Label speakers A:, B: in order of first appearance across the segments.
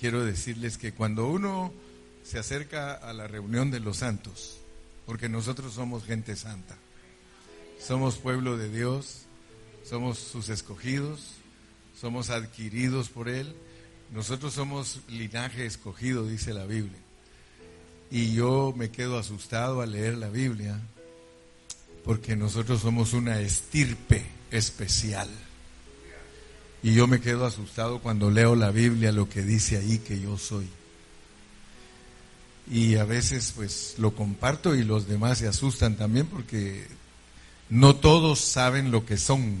A: quiero decirles que cuando uno se acerca a la reunión de los santos, porque nosotros somos gente santa, somos pueblo de Dios, somos sus escogidos, somos adquiridos por Él, nosotros somos linaje escogido, dice la Biblia. Y yo me quedo asustado al leer la Biblia, porque nosotros somos una estirpe especial. Y yo me quedo asustado cuando leo la Biblia, lo que dice ahí que yo soy. Y a veces pues lo comparto y los demás se asustan también porque no todos saben lo que son.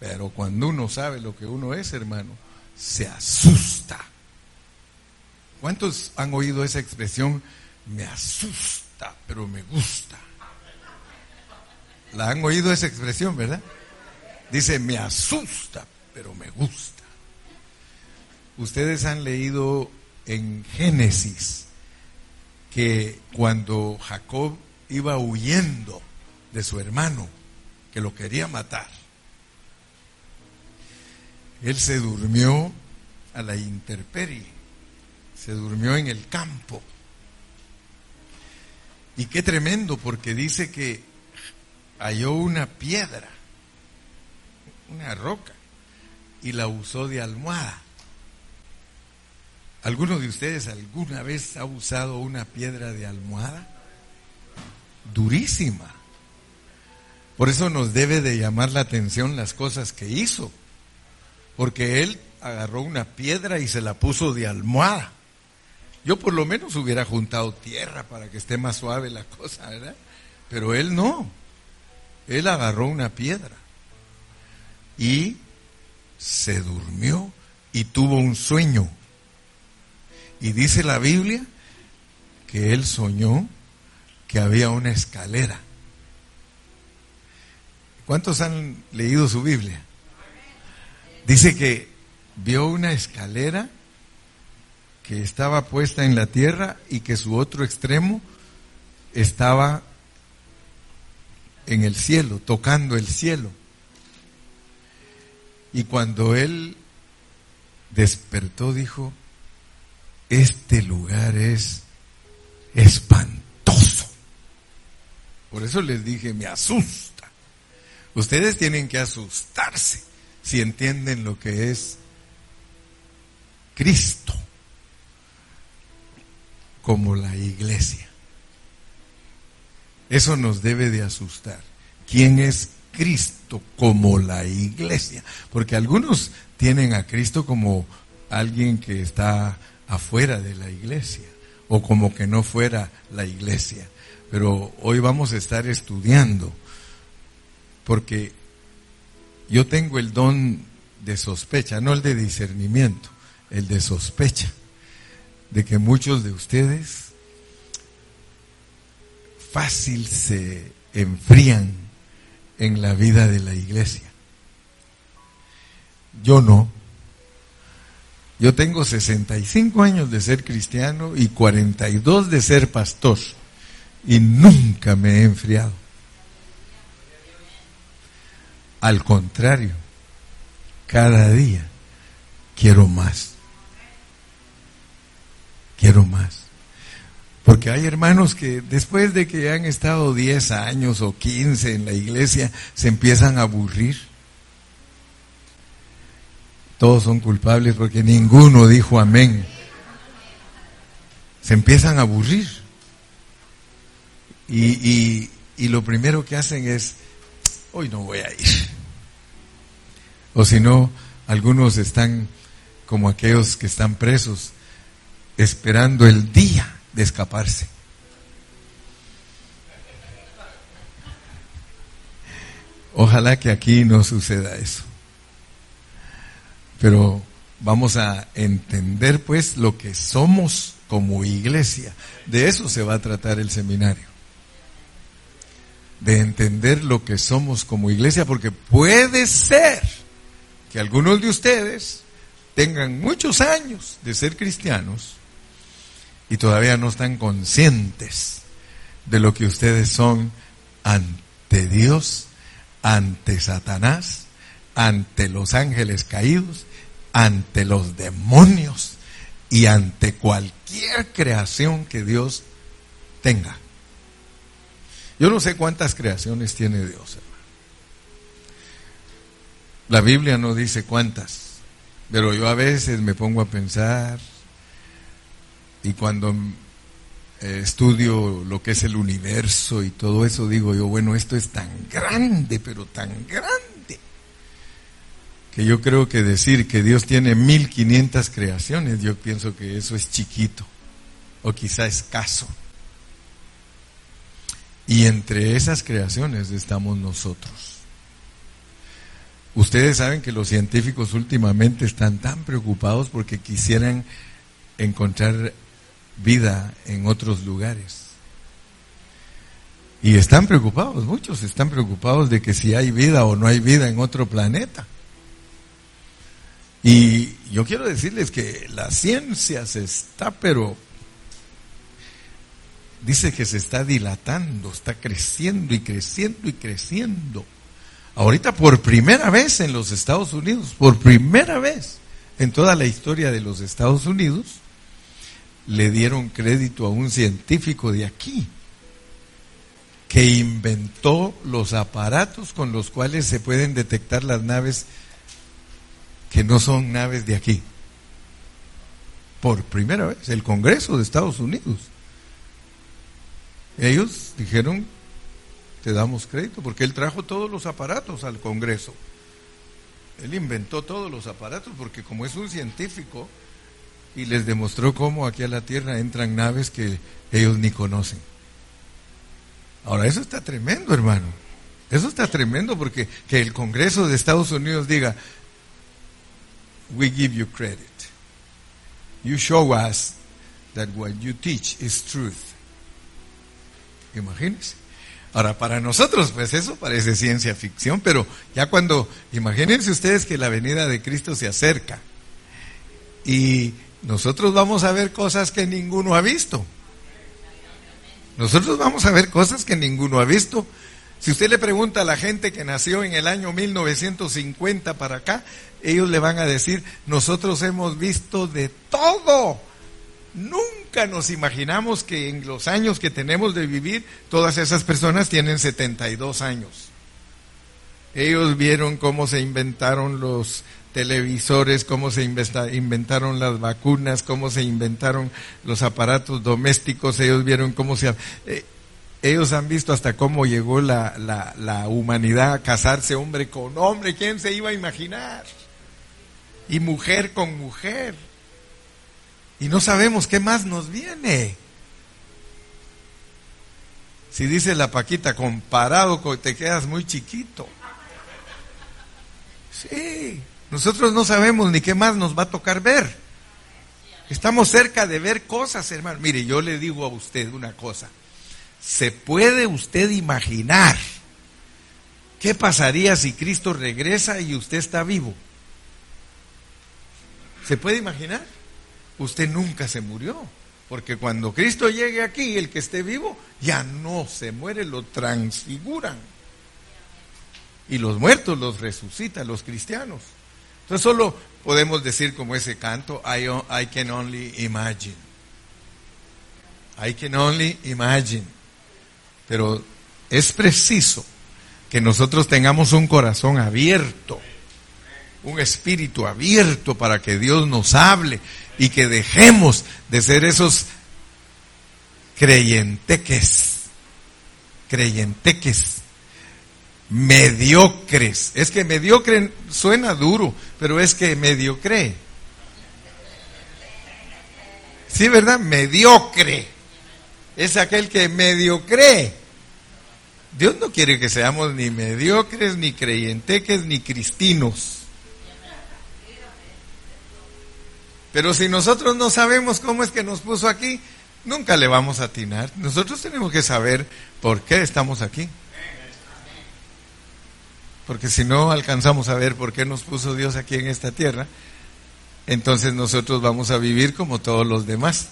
A: Pero cuando uno sabe lo que uno es, hermano, se asusta. ¿Cuántos han oído esa expresión? Me asusta, pero me gusta. ¿La han oído esa expresión, verdad? Dice, me asusta, pero me gusta. Ustedes han leído en Génesis que cuando Jacob iba huyendo de su hermano, que lo quería matar, él se durmió a la intemperie, se durmió en el campo. Y qué tremendo, porque dice que halló una piedra, una roca, y la usó de almohada. ¿Alguno de ustedes alguna vez ha usado una piedra de almohada? Durísima. Por eso nos debe de llamar la atención las cosas que hizo. Porque él agarró una piedra y se la puso de almohada. Yo por lo menos hubiera juntado tierra para que esté más suave la cosa, ¿verdad? Pero él no. Él agarró una piedra y se durmió y tuvo un sueño. Y dice la Biblia que él soñó que había una escalera. ¿Cuántos han leído su Biblia? Dice que vio una escalera que estaba puesta en la tierra y que su otro extremo estaba en el cielo, tocando el cielo. Y cuando él despertó, dijo, este lugar es espantoso. Por eso les dije, me asusta. Ustedes tienen que asustarse si entienden lo que es Cristo como la iglesia. Eso nos debe de asustar. ¿Quién es Cristo como la iglesia? Porque algunos tienen a Cristo como alguien que está afuera de la iglesia o como que no fuera la iglesia. Pero hoy vamos a estar estudiando porque yo tengo el don de sospecha, no el de discernimiento, el de sospecha, de que muchos de ustedes fácil se enfrían en la vida de la iglesia. Yo no. Yo tengo 65 años de ser cristiano y 42 de ser pastor y nunca me he enfriado. Al contrario, cada día quiero más. Quiero más. Porque hay hermanos que después de que han estado 10 años o 15 en la iglesia, se empiezan a aburrir. Todos son culpables porque ninguno dijo amén. Se empiezan a aburrir. Y, lo primero que hacen es, hoy no voy a ir. O si no, algunos están como aquellos que están presos, esperando el día de escaparse. Ojalá que aquí no suceda eso. Pero vamos a entender pues lo que somos como iglesia. De eso se va a tratar el seminario de entender lo que somos como iglesia, porque puede ser que algunos de ustedes tengan muchos años de ser cristianos y todavía no están conscientes de lo que ustedes son ante Dios, ante Satanás, ante los ángeles caídos, ante los demonios y ante cualquier creación que Dios tenga. Yo no sé cuántas creaciones tiene Dios, hermano. La Biblia no dice cuántas, pero yo a veces me pongo a pensar y cuando eh, estudio lo que es el universo y todo eso, digo yo, bueno, esto es tan grande, pero tan grande, que yo creo que decir que Dios tiene 1500 creaciones, yo pienso que eso es chiquito, o quizá escaso. Y entre esas creaciones estamos nosotros. Ustedes saben que los científicos últimamente están tan preocupados porque quisieran encontrar vida en otros lugares. Y están preocupados, muchos están preocupados de que si hay vida o no hay vida en otro planeta. Y yo quiero decirles que la ciencia se está, pero dice que se está dilatando, está creciendo y creciendo y creciendo. Ahorita por primera vez en los Estados Unidos, por primera vez en toda la historia de los Estados Unidos, le dieron crédito a un científico de aquí que inventó los aparatos con los cuales se pueden detectar las naves que no son naves de aquí. Por primera vez, el Congreso de Estados Unidos. Ellos dijeron, te damos crédito, porque él trajo todos los aparatos al Congreso. Él inventó todos los aparatos, porque como es un científico, y les demostró cómo aquí a la Tierra entran naves que ellos ni conocen. Ahora, eso está tremendo, hermano. Eso está tremendo porque que el Congreso de Estados Unidos diga, we give you credit. You show us that what you teach is truth. Imagínense. Ahora, para nosotros, pues eso parece ciencia ficción, pero ya cuando, imagínense ustedes que la venida de Cristo se acerca y nosotros vamos a ver cosas que ninguno ha visto. Nosotros vamos a ver cosas que ninguno ha visto. Si usted le pregunta a la gente que nació en el año 1950 para acá, ellos le van a decir, nosotros hemos visto de todo. Nunca nos imaginamos que en los años que tenemos de vivir, todas esas personas tienen 72 años. Ellos vieron cómo se inventaron los televisores, cómo se inventaron las vacunas, cómo se inventaron los aparatos domésticos, ellos vieron cómo se... Eh, ellos han visto hasta cómo llegó la, la, la, humanidad a casarse hombre con hombre, ¿quién se iba a imaginar? Y mujer con mujer. Y no sabemos qué más nos viene. Si dice la Paquita, comparado te quedas muy chiquito. Sí, nosotros no sabemos ni qué más nos va a tocar ver. Estamos cerca de ver cosas, hermano. Mire, yo le digo a usted una cosa. ¿Se puede usted imaginar qué pasaría si Cristo regresa y usted está vivo? ¿Se puede imaginar? Usted nunca se murió. Porque cuando Cristo llegue aquí, el que esté vivo ya no se muere, lo transfiguran. Y los muertos los resucitan, los cristianos. Entonces solo podemos decir como ese canto, I, can only imagine. I can only imagine. Pero es preciso que nosotros tengamos un corazón abierto, un espíritu abierto para que Dios nos hable y que dejemos de ser esos creyenteques, creyenteques mediocres. Es que mediocre suena duro, pero es que mediocre. Sí, ¿verdad? Mediocre. Es aquel que mediocre. Dios no quiere que seamos ni mediocres, ni creyenteques, ni cristinos. Pero si nosotros no sabemos cómo es que nos puso aquí, nunca le vamos a atinar. Nosotros tenemos que saber por qué estamos aquí. Porque si no alcanzamos a ver por qué nos puso Dios aquí en esta tierra, entonces nosotros vamos a vivir como todos los demás.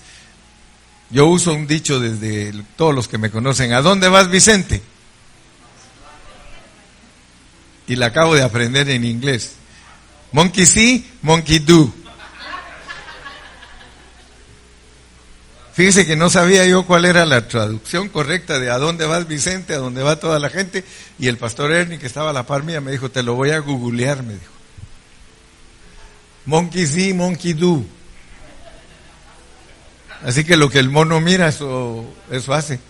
A: Yo uso un dicho desde todos los que me conocen. ¿A dónde vas, Vicente? Y la acabo de aprender en inglés. Monkey see, monkey do. Fíjese que no sabía yo cuál era la traducción correcta de a dónde vas Vicente, a dónde va toda la gente. Y el pastor Ernie, que estaba a la par mía, me dijo, te lo voy a googlear, me dijo. Monkey see, monkey do. Así que lo que el mono mira, eso, eso hace.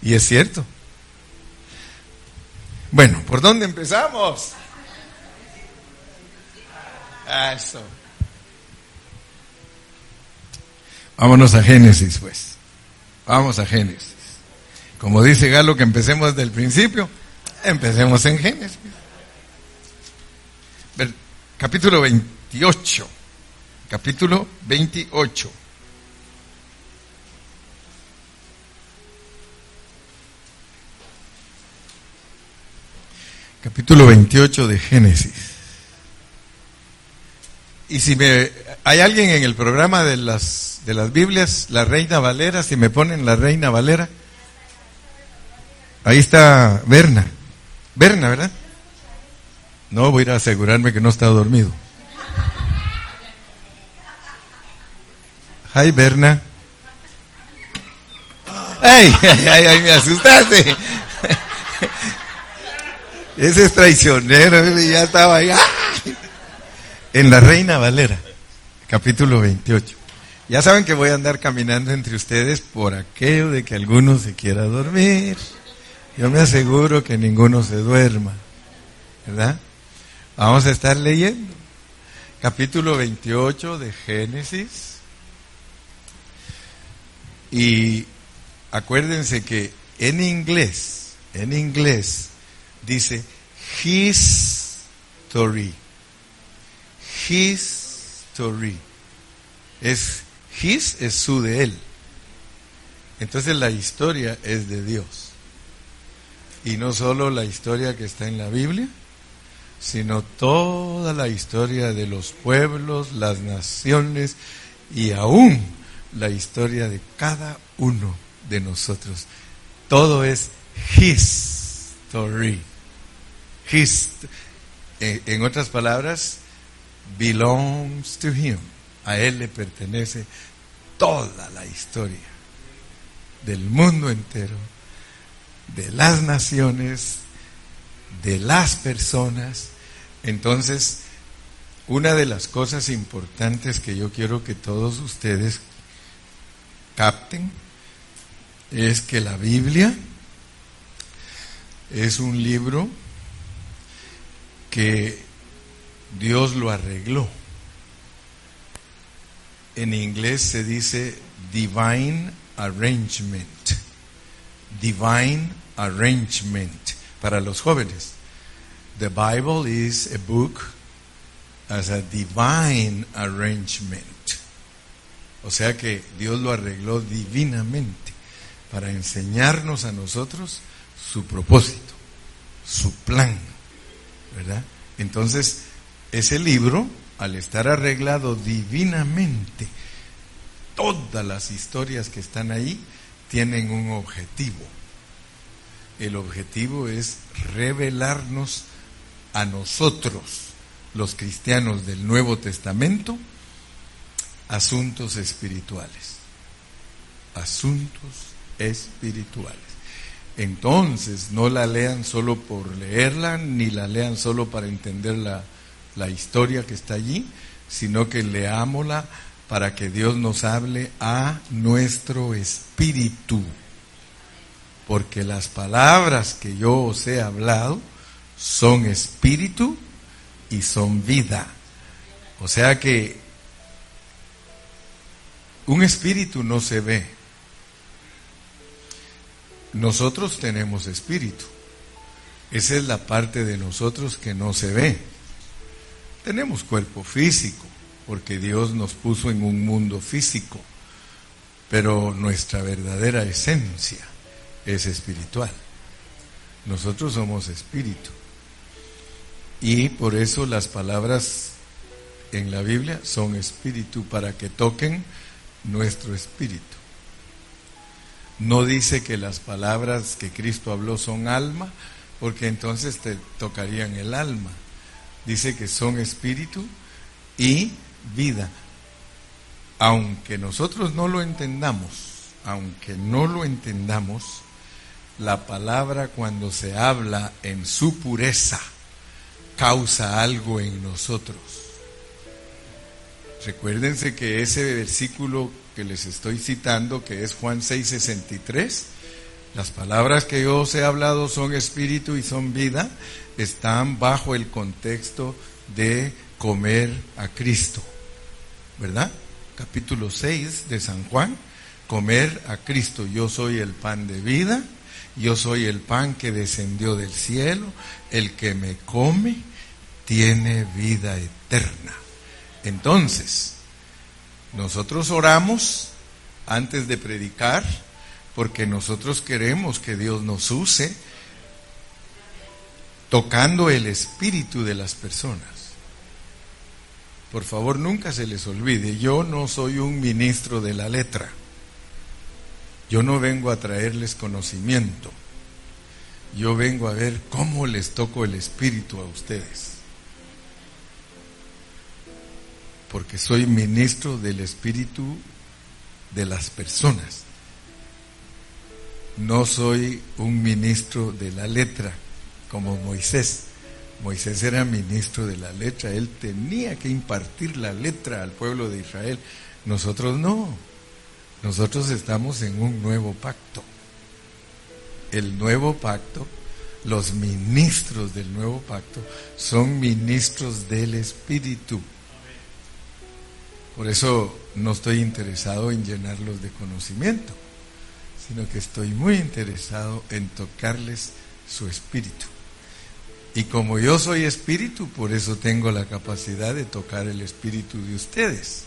A: Y es cierto. Bueno, ¿por dónde empezamos? Ah, eso. Vámonos a Génesis, pues. Vamos a Génesis. Como dice Galo que empecemos desde el principio, empecemos en Génesis. Capítulo 28. Capítulo 28. Capítulo 28 de Génesis. Y si me hay alguien en el programa de las de las Biblias, la Reina Valera, si me ponen la Reina Valera. Ahí está Berna. Berna, ¿verdad? No, voy a ir a asegurarme que no está dormido. Ay, Berna. ¡Ay, ay, ay, me asustaste! Ese es traicionero, ya estaba ahí. En la Reina Valera, capítulo 28. Ya saben que voy a andar caminando entre ustedes por aquello de que alguno se quiera dormir. Yo me aseguro que ninguno se duerma. ¿Verdad? Vamos a estar leyendo. Capítulo 28 de Génesis. Y acuérdense que en inglés, en inglés, dice his story. His story. Es his es su de él. Entonces la historia es de Dios. Y no solo la historia que está en la Biblia, sino toda la historia de los pueblos, las naciones y aún la historia de cada uno de nosotros. Todo es His story. His, eh, en otras palabras, belongs to Him. A Él le pertenece toda la historia del mundo entero, de las naciones, de las personas. Entonces, una de las cosas importantes que yo quiero que todos ustedes capten es que la Biblia es un libro que Dios lo arregló. En inglés se dice divine arrangement. Divine arrangement para los jóvenes. The Bible is a book as a divine arrangement. O sea que Dios lo arregló divinamente para enseñarnos a nosotros su propósito, su plan, ¿verdad? Entonces, ese libro, al estar arreglado divinamente, todas las historias que están ahí tienen un objetivo el objetivo es revelarnos a nosotros, los cristianos del Nuevo Testamento, asuntos espirituales. Asuntos espirituales. Entonces, no la lean solo por leerla, ni la lean solo para entender la, historia que está allí, sino que leámosla para que Dios nos hable a nuestro espíritu porque las palabras que yo os he hablado son espíritu y son vida. O sea que un espíritu no se ve. Nosotros tenemos espíritu. Esa es la parte de nosotros que no se ve. Tenemos cuerpo físico, porque Dios nos puso en un mundo físico, pero nuestra verdadera esencia es espiritual. Nosotros somos espíritu. Y por eso las palabras en la Biblia son espíritu para que toquen nuestro espíritu. No dice que las palabras que Cristo habló son alma, porque entonces te tocarían el alma. Dice que son espíritu y vida. aunque nosotros no lo entendamos, aunque no lo entendamos, la palabra cuando se habla en su pureza causa algo en nosotros. Recuérdense que ese versículo que les estoy citando, que es Juan 6:63, las palabras que yo os he hablado son espíritu y son vida, están bajo el contexto de comer a Cristo. ¿Verdad? Capítulo 6 de San Juan, comer a Cristo. Yo soy el pan de vida, yo soy el pan que descendió del cielo, el que me come tiene vida eterna. Entonces, nosotros oramos antes de predicar porque nosotros queremos que Dios nos use tocando el espíritu de las personas. Por favor, nunca se les olvide, yo no soy un ministro de la letra. Yo no vengo a traerles conocimiento. Yo vengo a ver cómo les toco el espíritu a ustedes. Porque soy ministro del espíritu de las personas. No soy un ministro de la letra como Moisés. Moisés era ministro de la letra, él tenía que impartir la letra al pueblo de Israel. Nosotros no, nosotros estamos en un nuevo pacto. El nuevo pacto, los ministros del nuevo pacto son ministros del Espíritu. Por eso no estoy interesado en llenarlos de conocimiento, sino que estoy muy interesado en tocarles su espíritu. Y como yo soy espíritu, por eso tengo la capacidad de tocar el espíritu de ustedes.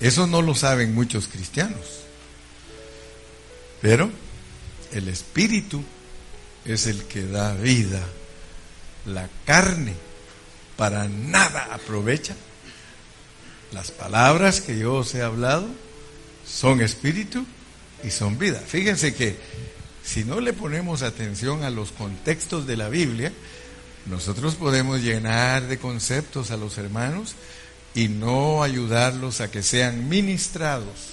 A: Eso no lo saben muchos cristianos. Pero el espíritu es el que da vida. La carne para nada aprovecha. Las palabras que yo os he hablado son espíritu y son vida. Fíjense que si no le ponemos atención a los contextos de la Biblia, nosotros podemos llenar de conceptos a los hermanos y no ayudarlos a que sean ministrados.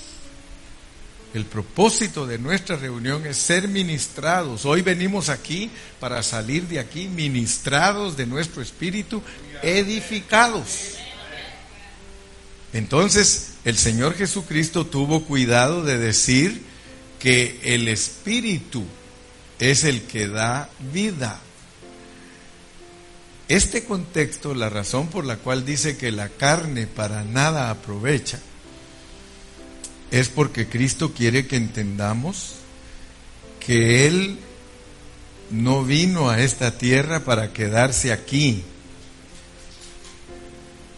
A: El propósito de nuestra reunión es ser ministrados. Hoy venimos aquí para salir de aquí ministrados de nuestro espíritu, edificados. Entonces, el Señor Jesucristo tuvo cuidado de decir que el espíritu es el que da vida. Este contexto, la razón por la cual dice que la carne para nada aprovecha, es porque Cristo quiere que entendamos que Él no vino a esta tierra para quedarse aquí.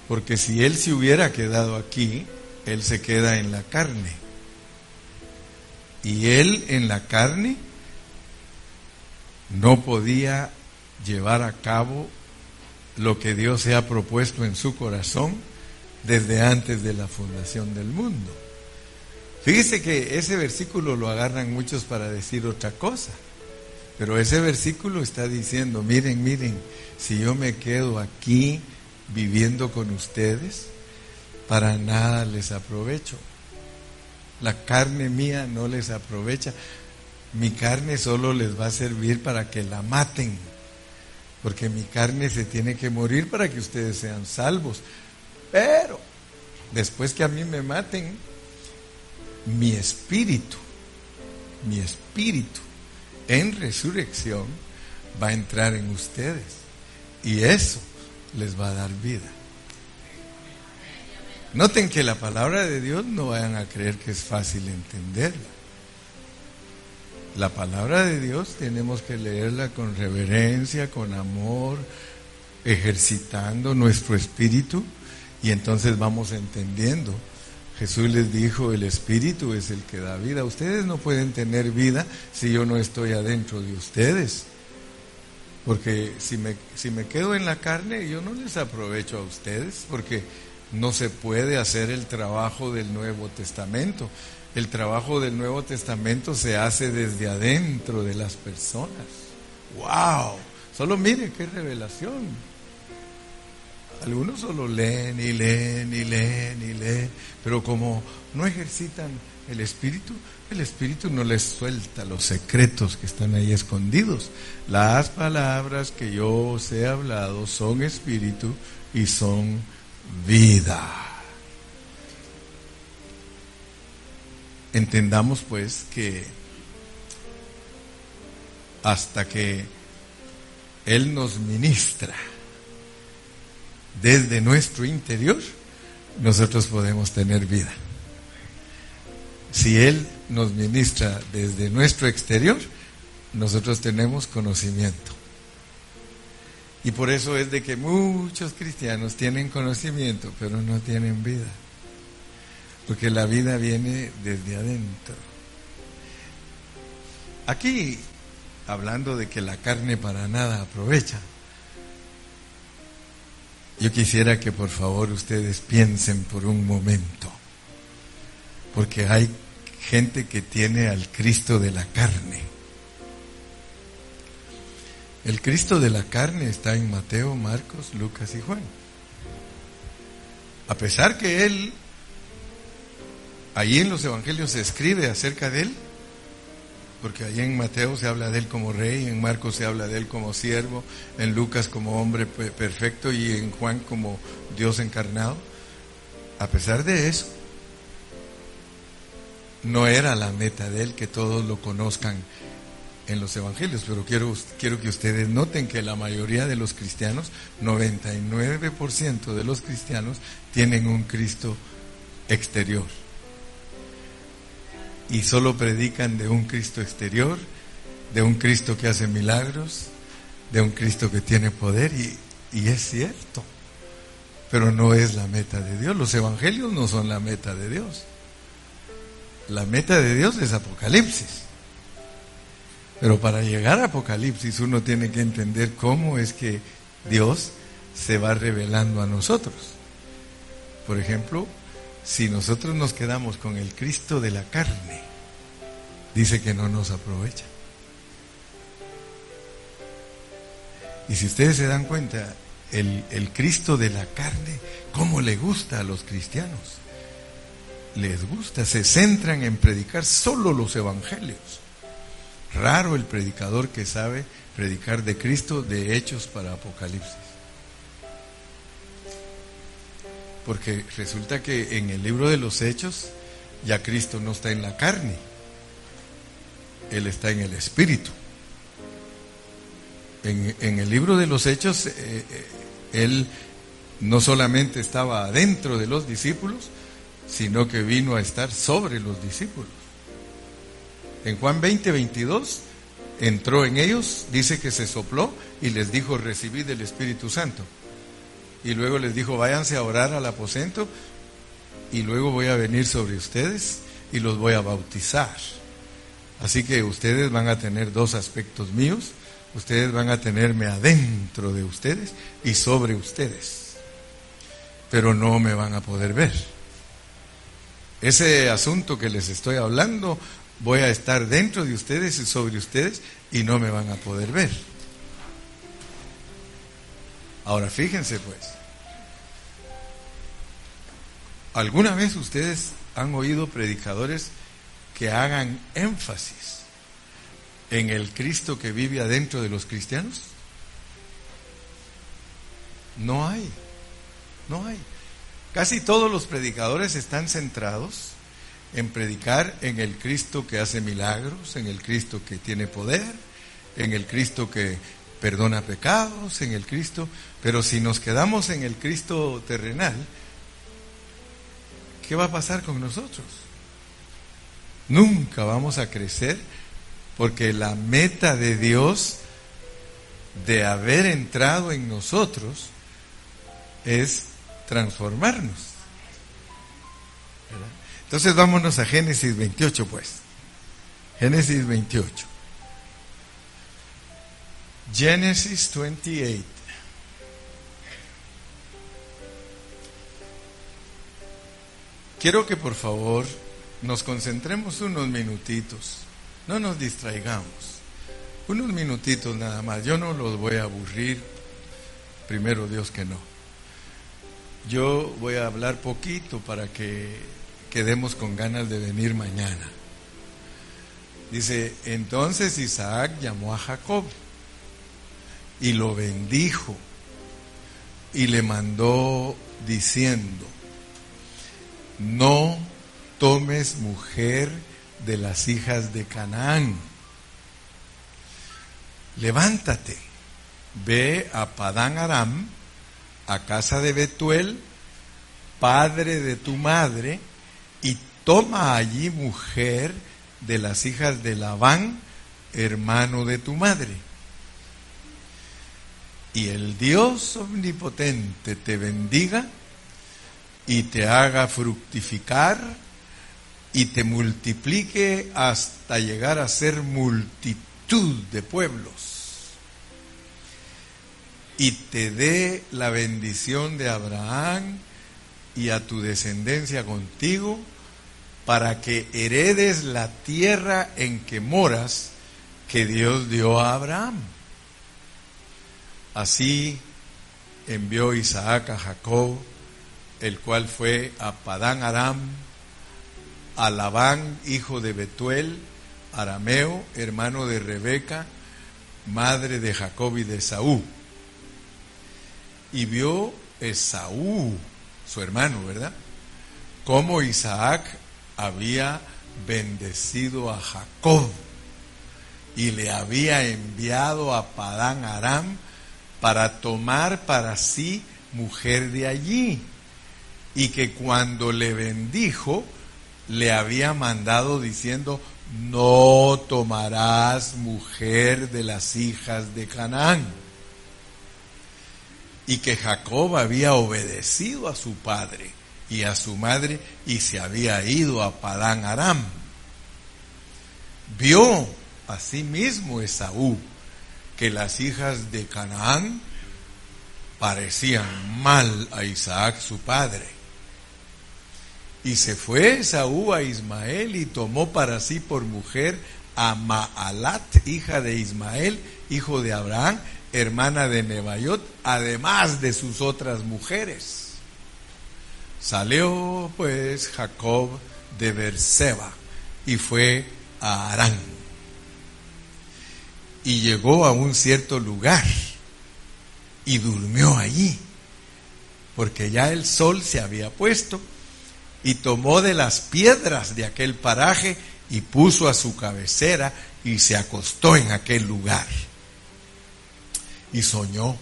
A: Porque si Él se hubiera quedado aquí, Él se queda en la carne. Y Él en la carne no podía llevar a cabo lo que Dios se ha propuesto en su corazón desde antes de la fundación del mundo. Fíjese que ese versículo lo agarran muchos para decir otra cosa, pero ese versículo está diciendo, miren, miren, si yo me quedo aquí viviendo con ustedes, para nada les aprovecho. La carne mía no les aprovecha. Mi carne solo les va a servir para que la maten porque mi carne se tiene que morir para que ustedes sean salvos. Pero después que a mí me maten, mi espíritu, mi espíritu en resurrección va a entrar en ustedes y eso les va a dar vida. Noten que la palabra de Dios no vayan a creer que es fácil entenderla. La palabra de Dios tenemos que leerla con reverencia, con amor, ejercitando nuestro espíritu y entonces vamos entendiendo. Jesús les dijo, el espíritu es el que da vida. Ustedes no pueden tener vida si yo no estoy adentro de ustedes. Porque si me, si me quedo en la carne, yo no les aprovecho a ustedes, porque no se puede hacer el trabajo del Nuevo Testamento. El trabajo del Nuevo Testamento se hace desde adentro de las personas. ¡Wow! Solo mire qué revelación. Algunos solo leen y leen y leen y leen, pero como no ejercitan el espíritu, el espíritu no les suelta los secretos que están ahí escondidos. Las palabras que yo os he hablado son espíritu y son vida. Entendamos pues que hasta que Él nos ministra desde nuestro interior, nosotros podemos tener vida. Si Él nos ministra desde nuestro exterior, nosotros tenemos conocimiento. Y por eso es de que muchos cristianos tienen conocimiento, pero no tienen vida. Porque la vida viene desde adentro. Aquí, hablando de que la carne para nada aprovecha, yo quisiera que por favor ustedes piensen por un momento, porque hay gente que tiene al Cristo de la carne. El Cristo de la carne está en Mateo, Marcos, Lucas y Juan. A pesar que Él, ahí en los evangelios se escribe acerca de Él, porque ahí en Mateo se habla de Él como rey, en Marcos se habla de Él como siervo, en Lucas como hombre perfecto y en Juan como Dios encarnado. A pesar de eso, no era la meta de Él que todos lo conozcan en los evangelios, pero quiero, quiero que ustedes noten que la mayoría de los cristianos, 99% de los cristianos, tienen un Cristo exterior. Y solo predican de un Cristo exterior, de un Cristo que hace milagros, de un Cristo que tiene poder, y, y es cierto, pero no es la meta de Dios. Los evangelios no son la meta de Dios. La meta de Dios es Apocalipsis. Pero para llegar a Apocalipsis uno tiene que entender cómo es que Dios se va revelando a nosotros. Por ejemplo, si nosotros nos quedamos con el Cristo de la carne, dice que no nos aprovecha. Y si ustedes se dan cuenta, el, el, Cristo de la carne, ¿cómo le gusta a los cristianos? Les gusta, se centran en predicar solo los evangelios. Raro el predicador que sabe predicar de Cristo de hechos para Apocalipsis. Porque resulta que en el libro de los hechos ya Cristo no está en la carne, Él está en el Espíritu. En, el libro de los hechos, eh, eh, Él no solamente estaba adentro de los discípulos, sino que vino a estar sobre los discípulos. En Juan 20, 22, entró en ellos, dice que se sopló y les dijo, recibid el Espíritu Santo. Y luego les dijo, váyanse a orar al aposento y luego voy a venir sobre ustedes y los voy a bautizar. Así que ustedes van a tener dos aspectos míos, ustedes van a tenerme adentro de ustedes y sobre ustedes, pero no me van a poder ver. Ese asunto que les estoy hablando voy a estar dentro de ustedes y sobre ustedes y no me van a poder ver. Ahora fíjense pues, ¿alguna vez ustedes han oído predicadores que hagan énfasis en el Cristo que vive adentro de los cristianos? No hay, no hay. Casi todos los predicadores están centrados en predicar en el Cristo que hace milagros, en el Cristo que tiene poder, en el Cristo que perdona pecados, en el Cristo, pero si nos quedamos en el Cristo terrenal, ¿qué va a pasar con nosotros? Nunca vamos a crecer porque la meta de Dios de haber entrado en nosotros es transformarnos. Entonces vámonos a Génesis 28, pues. Génesis 28. Génesis 28. Quiero que por favor nos concentremos unos minutitos, no nos distraigamos, unos minutitos nada más, yo no los voy a aburrir, primero Dios que no, Yo voy a hablar poquito para que quedemos con ganas de venir mañana. Dice, entonces Isaac llamó a Jacob y lo bendijo y le mandó diciendo, no tomes mujer de las hijas de Canaán. Levántate, ve a Padán Aram, a casa de Betuel, padre de tu madre, y toma allí mujer de las hijas de Labán, hermano de tu madre. Y el Dios omnipotente te bendiga y te haga fructificar y te multiplique hasta llegar a ser multitud de pueblos. Y te dé la bendición de Abraham y a tu descendencia contigo para que heredes la tierra en que moras que Dios dio a Abraham. Así envió Isaac a Jacob el cual fue a Padán Aram, a Labán, hijo de Betuel, arameo, hermano de Rebeca, madre de Jacob y de Esaú. Y vio Esaú, su hermano, ¿verdad? Cómo Isaac había bendecido a Jacob y le había enviado a Padán Aram para tomar para sí mujer de allí y que cuando le bendijo, le había mandado diciendo, no tomarás mujer de las hijas de Canaán. Y que Jacob había obedecido a su padre y a su madre y se había ido a Padán Aram. Vio asimismo Esaú que las hijas de Canaán parecían mal a Isaac su padre y se fue Esaú a Ismael y tomó para sí por mujer a Maalat, hija de Ismael, hijo de Abraham, hermana de Nebayot, además de sus otras mujeres. Salió pues Jacob de Berseba y fue a Arán. Y llegó a un cierto lugar y durmió allí, porque ya el sol se había puesto y tomó de las piedras de aquel paraje y puso a su cabecera y se acostó en aquel lugar. Y soñó.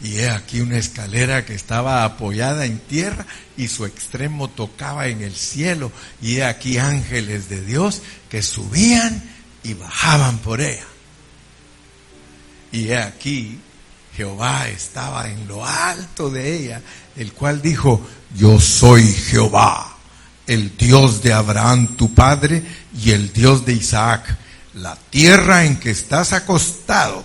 A: Y he aquí una escalera que estaba apoyada en tierra y su extremo tocaba en el cielo. Y he aquí ángeles de Dios que subían y bajaban por ella. Y he aquí Jehová estaba en lo alto de ella, el cual dijo, yo soy Jehová, el Dios de Abraham tu padre y el Dios de Isaac. La tierra en que estás acostado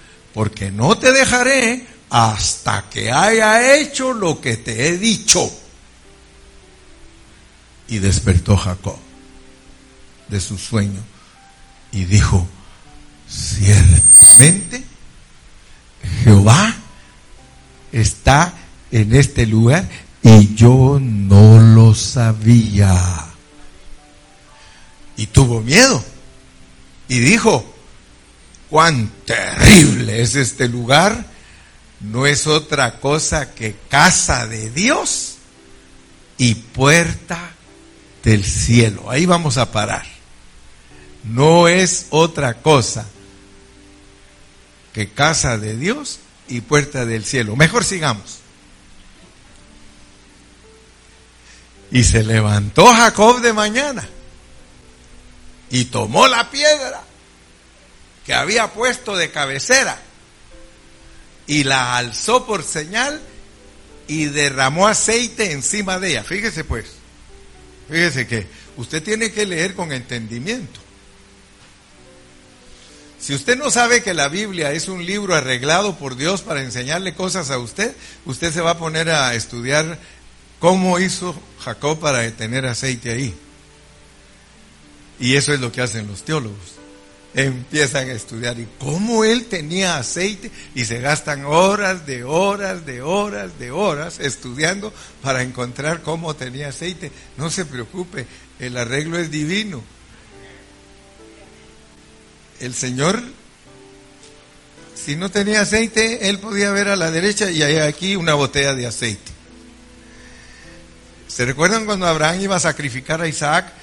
A: porque no te dejaré hasta que haya hecho lo que te he dicho. Y despertó Jacob de su sueño y dijo, ciertamente Jehová está en este lugar y yo no lo sabía. Y tuvo miedo y dijo, cuán terrible es este lugar, no es otra cosa que casa de Dios y puerta del cielo. Ahí vamos a parar. No es otra cosa que casa de Dios y puerta del cielo. Mejor sigamos. Y se levantó Jacob de mañana y tomó la piedra había puesto de cabecera y la alzó por señal y derramó aceite encima de ella. Fíjese pues, fíjese que usted tiene que leer con entendimiento. Si usted no sabe que la Biblia es un libro arreglado por Dios para enseñarle cosas a usted, usted se va a poner a estudiar cómo hizo Jacob para tener aceite ahí. Y eso es lo que hacen los teólogos. Empiezan a estudiar y cómo él tenía aceite y se gastan horas de horas de horas de horas estudiando para encontrar cómo tenía aceite. No se preocupe, el arreglo es divino el Señor, si no tenía aceite, él podía ver a la derecha y hay aquí una botella de aceite. ¿Se recuerdan cuando Abraham iba a sacrificar a Isaac?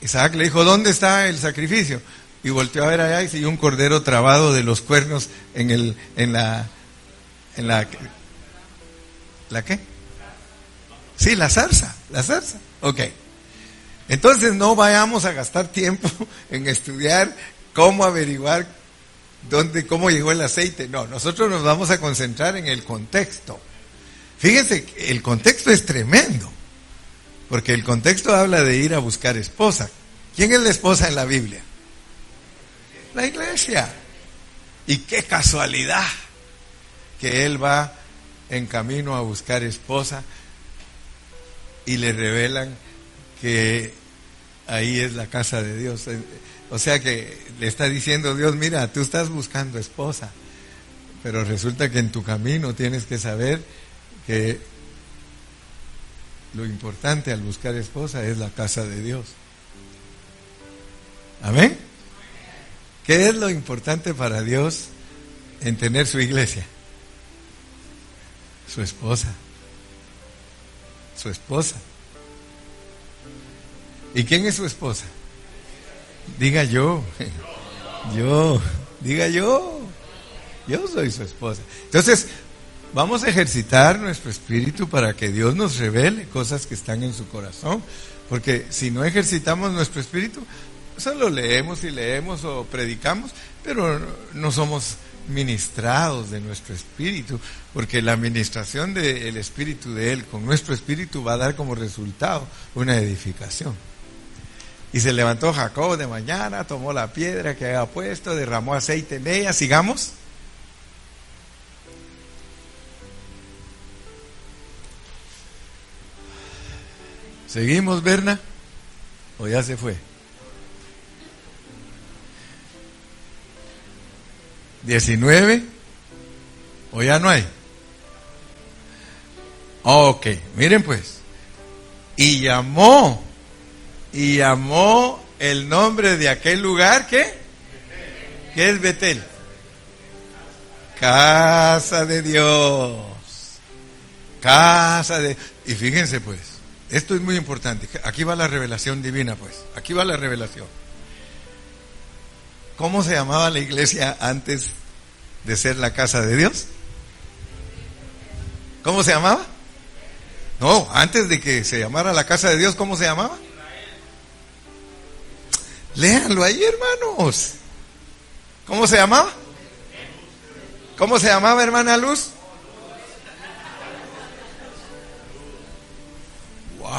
A: Isaac le dijo, ¿dónde está el sacrificio? Y volteó a ver allá y un cordero trabado de los cuernos en, el, en la... En la ¿La qué? Sí, la zarza, la zarza. Ok. Entonces no vayamos a gastar tiempo en estudiar cómo averiguar dónde, cómo llegó el aceite. No, nosotros nos vamos a concentrar en el contexto. Fíjense, el contexto es tremendo, porque el contexto habla de ir a buscar esposa. ¿Quién es la esposa en la Biblia? La iglesia. Y qué casualidad que él va en camino a buscar esposa y le revelan que ahí es la casa de Dios. O sea que le está diciendo Dios, mira, tú estás buscando esposa, pero resulta que en tu camino tienes que saber que lo importante al buscar esposa es la casa de Dios. Amén. ¿Qué es lo importante para Dios en tener su iglesia? Su esposa. Su esposa. ¿Y quién es su esposa? Diga yo, yo, diga yo, yo soy su esposa. Entonces, vamos a ejercitar nuestro espíritu para que Dios nos revele cosas que están en su corazón. Porque si no ejercitamos nuestro espíritu, solo leemos y leemos o predicamos, pero no somos ministrados de nuestro espíritu, porque la administración del espíritu de Él con nuestro espíritu va a dar como resultado una edificación. Y se levantó Jacob de mañana, tomó la piedra que había puesto, derramó aceite en ella. Sigamos. ¿Seguimos, Berna? ¿O ya se fue? 19. ¿O ya no hay? Ok, miren pues. Y llamó y llamó el nombre de aquel lugar que ¿Qué es Betel? Casa de Dios. Casa de y fíjense pues, esto es muy importante. Aquí va la revelación divina pues. Aquí va la revelación. ¿Cómo se llamaba la iglesia antes de ser la casa de Dios? ¿Cómo se llamaba? No, antes de que se llamara la casa de Dios, ¿cómo se llamaba? Léanlo ahí, hermanos. ¿Cómo se llamaba? ¿Cómo se llamaba, hermana Luz? Wow.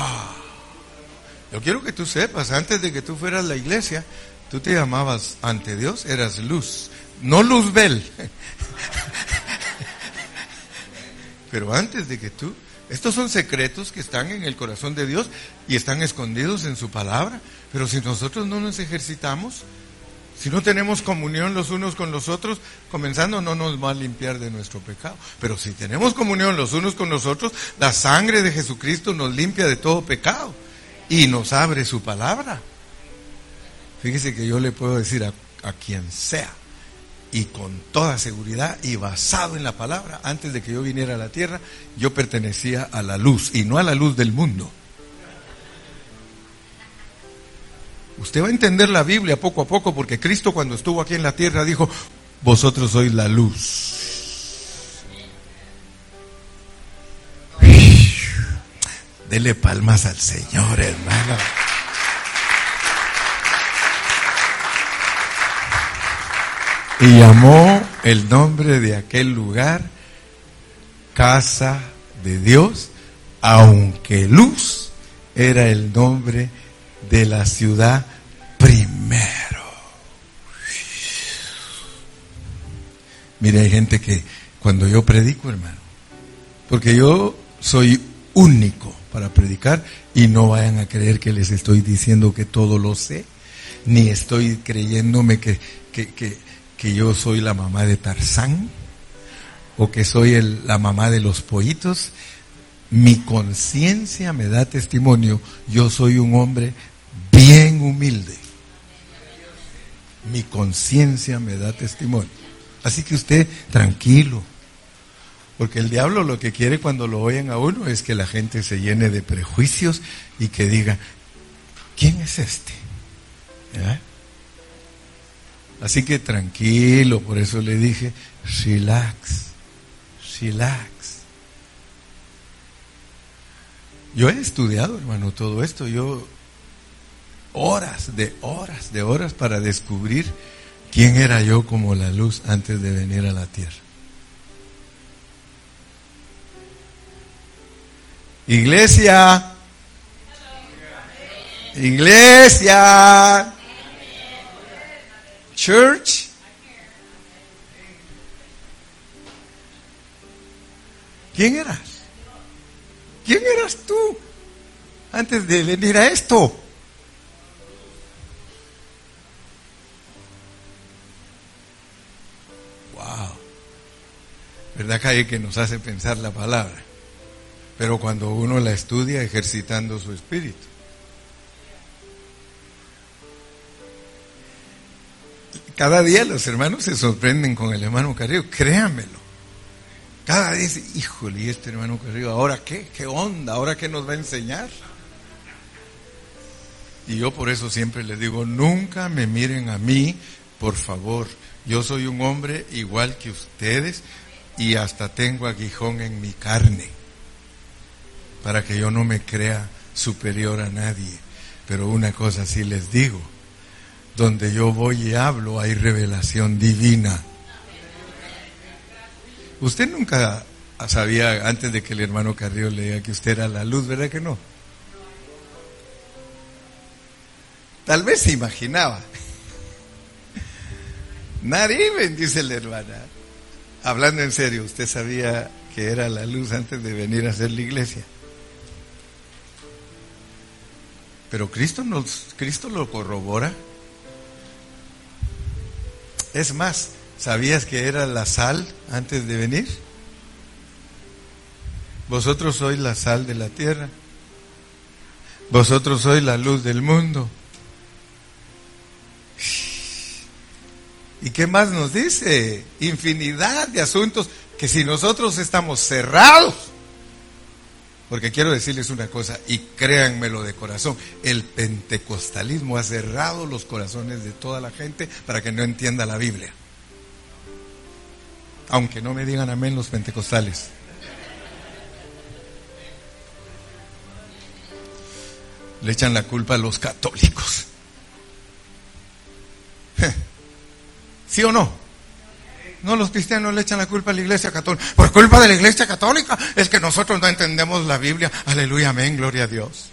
A: Yo quiero que tú sepas, antes de que tú fueras la iglesia, tú te llamabas ante Dios, eras luz. No Luzbel. Pero antes de que tú, estos son secretos que están en el corazón de Dios y están escondidos en su palabra. Pero si nosotros no nos ejercitamos, si no tenemos comunión los unos con los otros, comenzando no nos va a limpiar de nuestro pecado. Pero si tenemos comunión los unos con los otros, la sangre de Jesucristo nos limpia de todo pecado y nos abre su palabra. Fíjese que yo le puedo decir a, quien sea y con toda seguridad y basado en la palabra, antes de que yo viniera a la tierra, yo pertenecía a la luz y no a la luz del mundo. Usted va a entender la Biblia poco a poco porque Cristo cuando estuvo aquí en la tierra dijo, vosotros sois la luz. Dele palmas al Señor, hermano. Y llamó el nombre de aquel lugar casa de Dios, aunque luz era el nombre de la ciudad primero. Mire, hay gente que cuando yo predico, hermano, porque yo soy único para predicar y no vayan a creer que les estoy diciendo que todo lo sé, ni estoy creyéndome que, que, yo soy la mamá de Tarzán o que soy la mamá de los pollitos. Mi conciencia me da testimonio, yo soy un hombre bien humilde. Mi conciencia me da testimonio. Así que usted tranquilo. Porque el diablo lo que quiere cuando lo oyen a uno es que la gente se llene de prejuicios y que diga, ¿quién es este? Así que tranquilo, por eso le dije, relax, relax. Yo he estudiado, hermano, todo esto. Yo horas de horas de horas para descubrir quién era yo como la luz antes de venir a la tierra. Iglesia. Iglesia. Church. ¿Quién eras? ¿Quién eras tú antes de venir a esto? ¿Verdad que hay que nos hace pensar la palabra? Pero cuando uno la estudia ejercitando su espíritu. Cada día los hermanos se sorprenden con el hermano Carrillo, créanmelo. Cada día dice, híjole, ¿y este hermano Carrillo ahora qué? ¿Qué onda? ¿Ahora qué nos va a enseñar? Y yo por eso siempre les digo, nunca me miren a mí, por favor. Yo soy un hombre igual que ustedes, y hasta tengo aguijón en mi carne para que yo no me crea superior a nadie. Pero una cosa sí les digo, donde yo voy y hablo hay revelación divina. Usted nunca sabía antes de que el hermano Carrillo le diga que usted era la luz, ¿verdad que no? Tal vez se imaginaba. Nariven, dice la hermana. Hablando en serio, ¿usted sabía que era la luz antes de venir a hacer la iglesia? Pero Cristo, nos, Cristo lo corrobora. Es más, ¿sabías que era la sal antes de venir? Vosotros sois la sal de la tierra. Vosotros sois la luz del mundo. ¿Y qué más nos dice? Infinidad de asuntos que si nosotros estamos cerrados, porque quiero decirles una cosa, y créanmelo de corazón, el pentecostalismo ha cerrado los corazones de toda la gente para que no entienda la Biblia. Aunque no me digan amén los pentecostales. Le echan la culpa a los católicos. ¿Sí o no? No, los cristianos le echan la culpa a la iglesia católica. Por culpa de la iglesia católica es que nosotros no entendemos la Biblia. Aleluya, amén, gloria a Dios.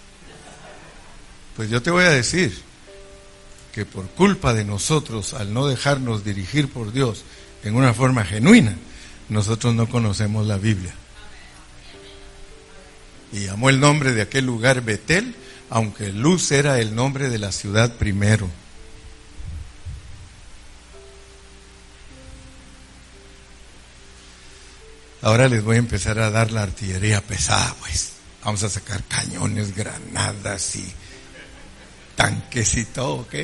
A: Pues yo te voy a decir que por culpa de nosotros, al no dejarnos dirigir por Dios en una forma genuina, nosotros no conocemos la Biblia. Y llamó el nombre de aquel lugar Betel, aunque Luz era el nombre de la ciudad primero. Ahora les voy a empezar a dar la artillería pesada, pues. Vamos a sacar cañones, granadas y tanques y todo, ¿ok?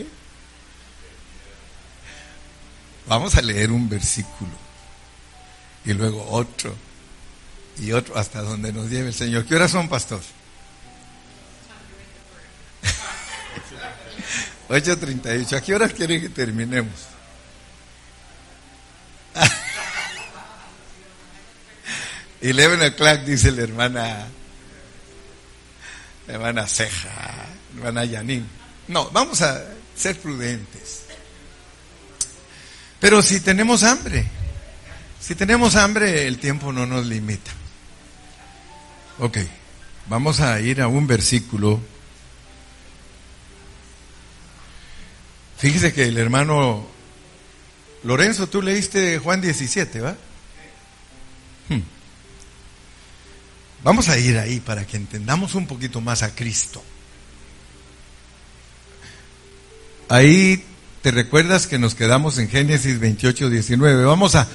A: Vamos a leer un versículo y luego otro y otro hasta donde nos lleve el Señor. ¿Qué horas son, pastor? 8.38. ¿A qué horas quieren que terminemos? 11 o'clock, dice la hermana, la hermana Ceja, la hermana Yanin. No, vamos a ser prudentes. Pero si tenemos hambre, si tenemos hambre, el tiempo no nos limita. Ok, vamos a ir a un versículo. Fíjese que el hermano Lorenzo, tú leíste Juan 17, ¿va? Hmm. Vamos a ir ahí para que entendamos un poquito más a Cristo. Ahí te recuerdas que nos quedamos en Génesis 28, 19. Vamos a,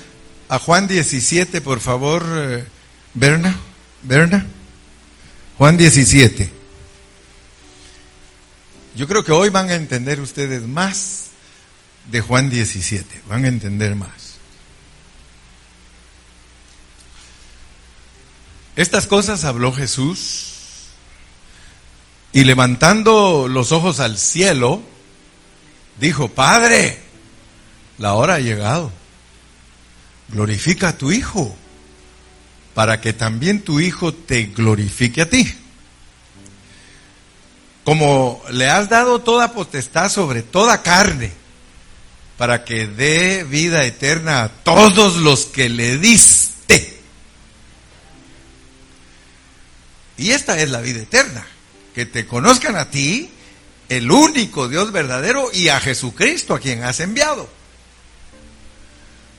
A: Juan 17, por favor, eh, Berna. Berna. Juan 17. Yo creo que hoy van a entender ustedes más de Juan 17. Van a entender más. Estas cosas habló Jesús y levantando los ojos al cielo, dijo, Padre, la hora ha llegado, glorifica a tu Hijo, para que también tu Hijo te glorifique a ti. Como le has dado toda potestad sobre toda carne, para que dé vida eterna a todos los que le diste. Y esta es la vida eterna, que te conozcan a ti, el único Dios verdadero, y a Jesucristo a quien has enviado.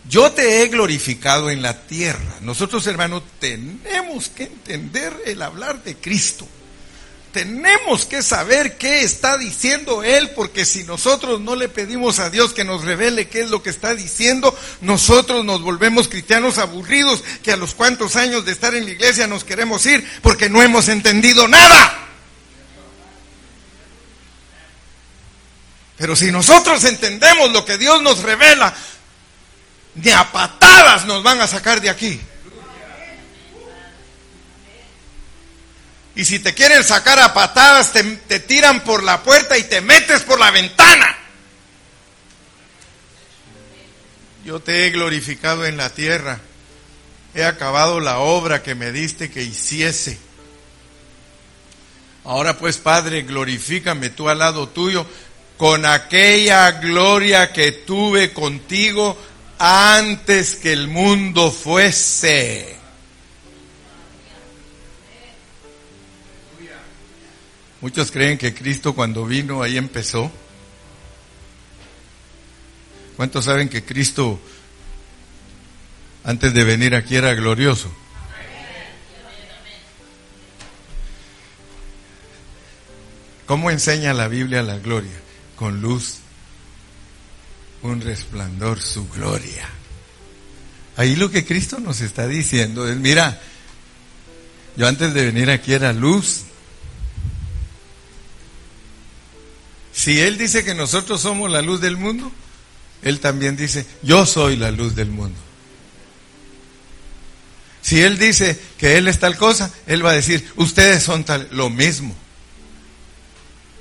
A: Yo te he glorificado en la tierra. Nosotros, hermanos, tenemos que entender el hablar de Cristo tenemos que saber qué está diciendo Él, porque si nosotros no le pedimos a Dios que nos revele qué es lo que está diciendo, nosotros nos volvemos cristianos aburridos, que a los cuantos años de estar en la iglesia nos queremos ir, porque no hemos entendido nada. Pero si nosotros entendemos lo que Dios nos revela, de a patadas nos van a sacar de aquí. Y si te quieren sacar a patadas, te, tiran por la puerta y te metes por la ventana. Yo te he glorificado en la tierra. He acabado la obra que me diste que hiciese. Ahora pues, Padre, glorifícame tú al lado tuyo con aquella gloria que tuve contigo antes que el mundo fuese. Muchos creen que Cristo cuando vino ahí empezó. ¿Cuántos saben que Cristo antes de venir aquí era glorioso? ¿Cómo enseña la Biblia la gloria? Con luz, un resplandor, su gloria. Ahí lo que Cristo nos está diciendo es, mira, yo antes de venir aquí era luz, Si Él dice que nosotros somos la luz del mundo, Él también dice, yo soy la luz del mundo. Si Él dice que Él es tal cosa, Él va a decir, ustedes son tal, lo mismo.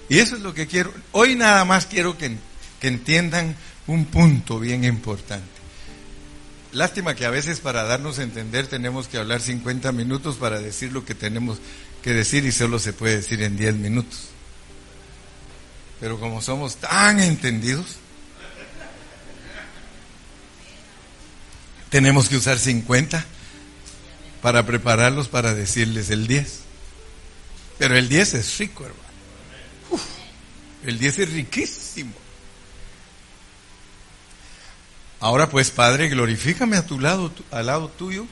A: Y eso es lo que quiero. Hoy nada más quiero que, que entiendan un punto bien importante. Lástima que a veces para darnos a entender tenemos que hablar 50 minutos para decir lo que tenemos que decir y solo se puede decir en 10 minutos. Pero como somos tan entendidos, tenemos que usar 50 para prepararlos para decirles el 10. Pero el 10 es rico, hermano. el 10 es riquísimo. Ahora pues, Padre, glorifícame a tu lado, al lado tuyo,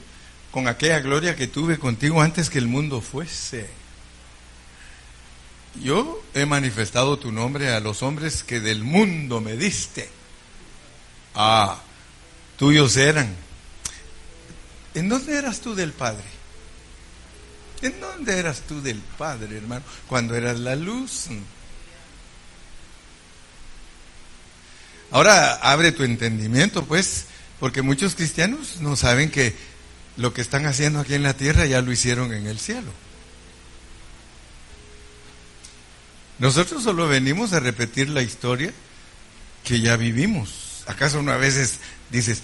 A: con aquella gloria que tuve contigo antes que el mundo fuese. Yo he manifestado tu nombre a los hombres que del mundo me diste. Ah, tuyos eran. ¿En dónde eras tú del Padre? ¿En dónde eras tú del Padre, hermano? Cuando eras la luz. Ahora abre tu entendimiento, pues, porque muchos cristianos no saben que lo que están haciendo aquí en la tierra ya lo hicieron en el cielo. Nosotros solo venimos a repetir la historia que ya vivimos. ¿Acaso una vez dices,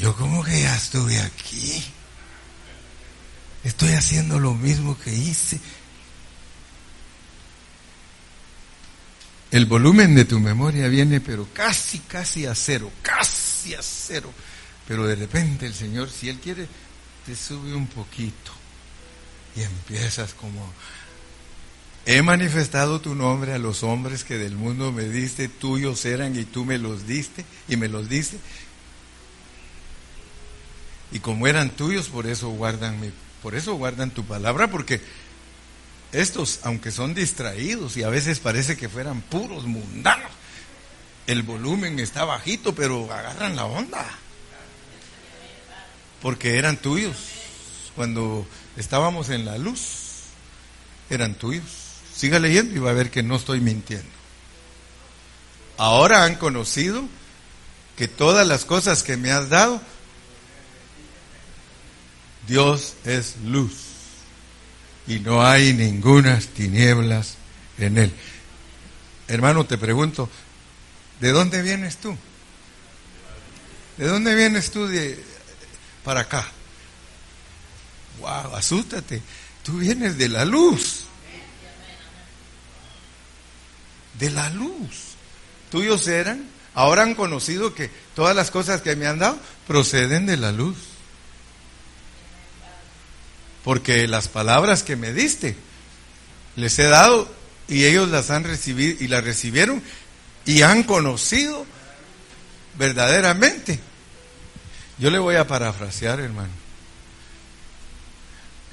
A: yo como que ya estuve aquí? Estoy haciendo lo mismo que hice. El volumen de tu memoria viene pero casi, casi a cero, casi a cero. Pero de repente el Señor, si Él quiere, te sube un poquito. Y empiezas como, he manifestado tu nombre a los hombres que del mundo me diste, tuyos eran y tú me los diste y me los diste. Y como eran tuyos, por eso guardan mi, por eso guardan tu palabra, porque estos, aunque son distraídos y a veces parece que fueran puros mundanos, el volumen está bajito, pero agarran la onda. Porque eran tuyos. Cuando estábamos en la luz, eran tuyos. Siga leyendo y va a ver que no estoy mintiendo. Ahora han conocido que todas las cosas que me has dado, Dios es luz y no hay ninguna tinieblas en él. Hermano, te pregunto, ¿De dónde vienes tú? ¿De dónde vienes tú de, para acá? Wow, asústate. Tú vienes de la luz. De la luz. Tuyos eran, ahora han conocido que todas las cosas que me han dado proceden de la luz. Porque las palabras que me diste les he dado y ellos las han recibido y las recibieron y han conocido verdaderamente. Yo le voy a parafrasear, hermano,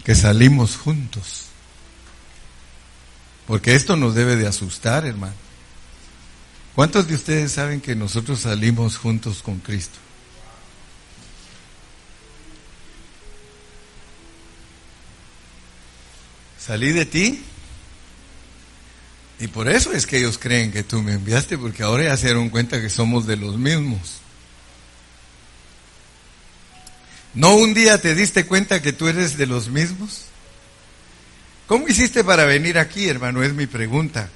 A: que salimos juntos. Porque esto nos debe de asustar, hermano. ¿Cuántos de ustedes saben que nosotros salimos juntos con Cristo? Salí de ti y por eso es que ellos creen que tú me enviaste, porque ahora ya se dieron cuenta que somos de los mismos. ¿No un día te diste cuenta que tú eres de los mismos? ¿Cómo hiciste para venir aquí, hermano? Es mi pregunta.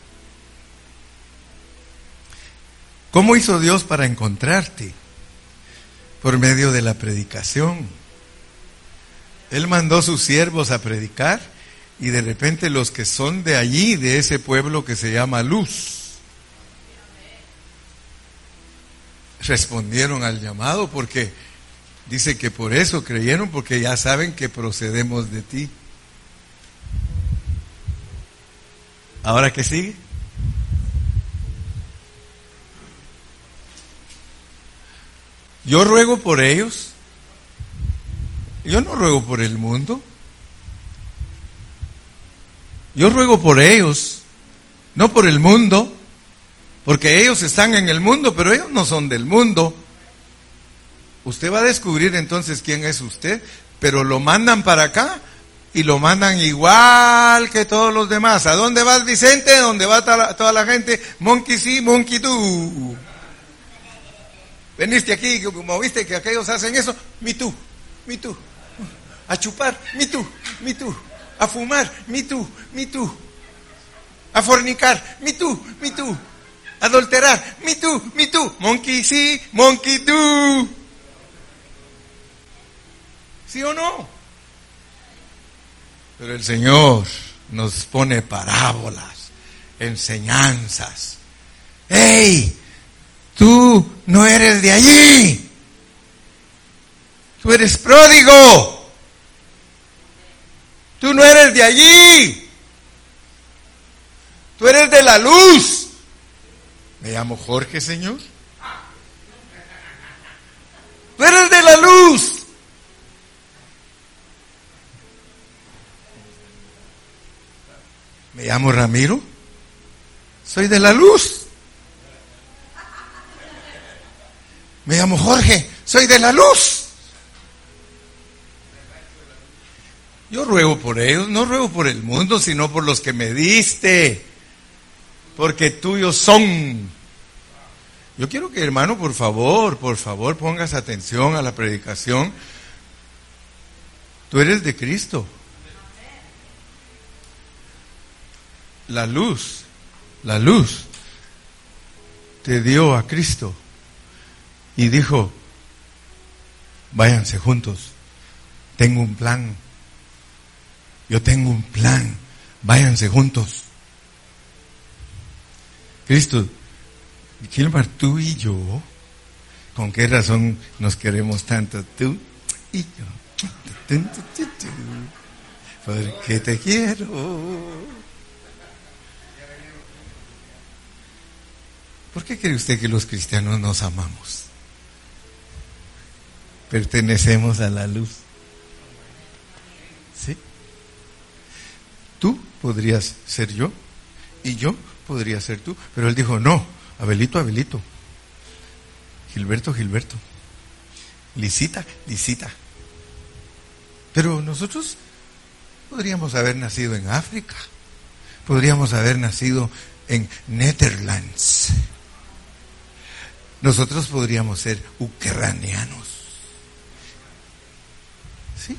A: ¿Cómo hizo Dios para encontrarte? Por medio de la predicación. Él mandó sus siervos a predicar y de repente los que son de allí, de ese pueblo que se llama Luz, respondieron al llamado porque dice que por eso creyeron, porque ya saben que procedemos de ti. ¿Ahora qué sigue? Yo ruego por ellos. Yo no ruego por el mundo. Yo ruego por ellos, no por el mundo, porque ellos están en el mundo, pero ellos no son del mundo. Usted va a descubrir entonces quién es usted, pero lo mandan para acá y lo mandan igual que todos los demás. ¿A dónde vas, Vicente? ¿Dónde va toda la, gente? Monkey sí, monkey tú. Veniste aquí, como viste que aquellos hacen eso, mi tú, mi tú. A chupar, mi tú, mi tú a fumar, mi tú, mi tú. A fornicar, mi tú, mi tú. Adulterar, mi tú, mi tú. Monkey sí, monkey tú. ¿Sí o no? Pero el Señor nos pone parábolas, enseñanzas. ¡Ey! Tú no eres de allí. Tú eres pródigo. Tú no eres de allí. Tú eres de la luz. Me llamo Jorge, Señor. Tú eres de la luz. Me llamo Ramiro. Soy de la luz. Me llamo Jorge. Soy de la luz. Yo ruego por ellos, no ruego por el mundo, sino por los que me diste, porque tuyos son. Yo quiero que hermano, por favor, por favor, pongas atención a la predicación. Tú eres de Cristo. La luz, la luz te dio a Cristo y dijo, váyanse juntos, tengo un plan yo tengo un plan, váyanse juntos. Cristo, Gilmar, tú y yo, ¿con qué razón nos queremos tanto? Tú y yo. porque te quiero. ¿Por qué cree usted que los cristianos nos amamos? Pertenecemos a la luz. ¿Sí? Tú podrías ser yo y yo podría ser tú. Pero él dijo, no, Abelito, Abelito. Gilberto, Gilberto. Licita, Licita. Pero nosotros podríamos haber nacido en África. Podríamos haber nacido en Netherlands. Nosotros podríamos ser ucranianos. ¿Sí?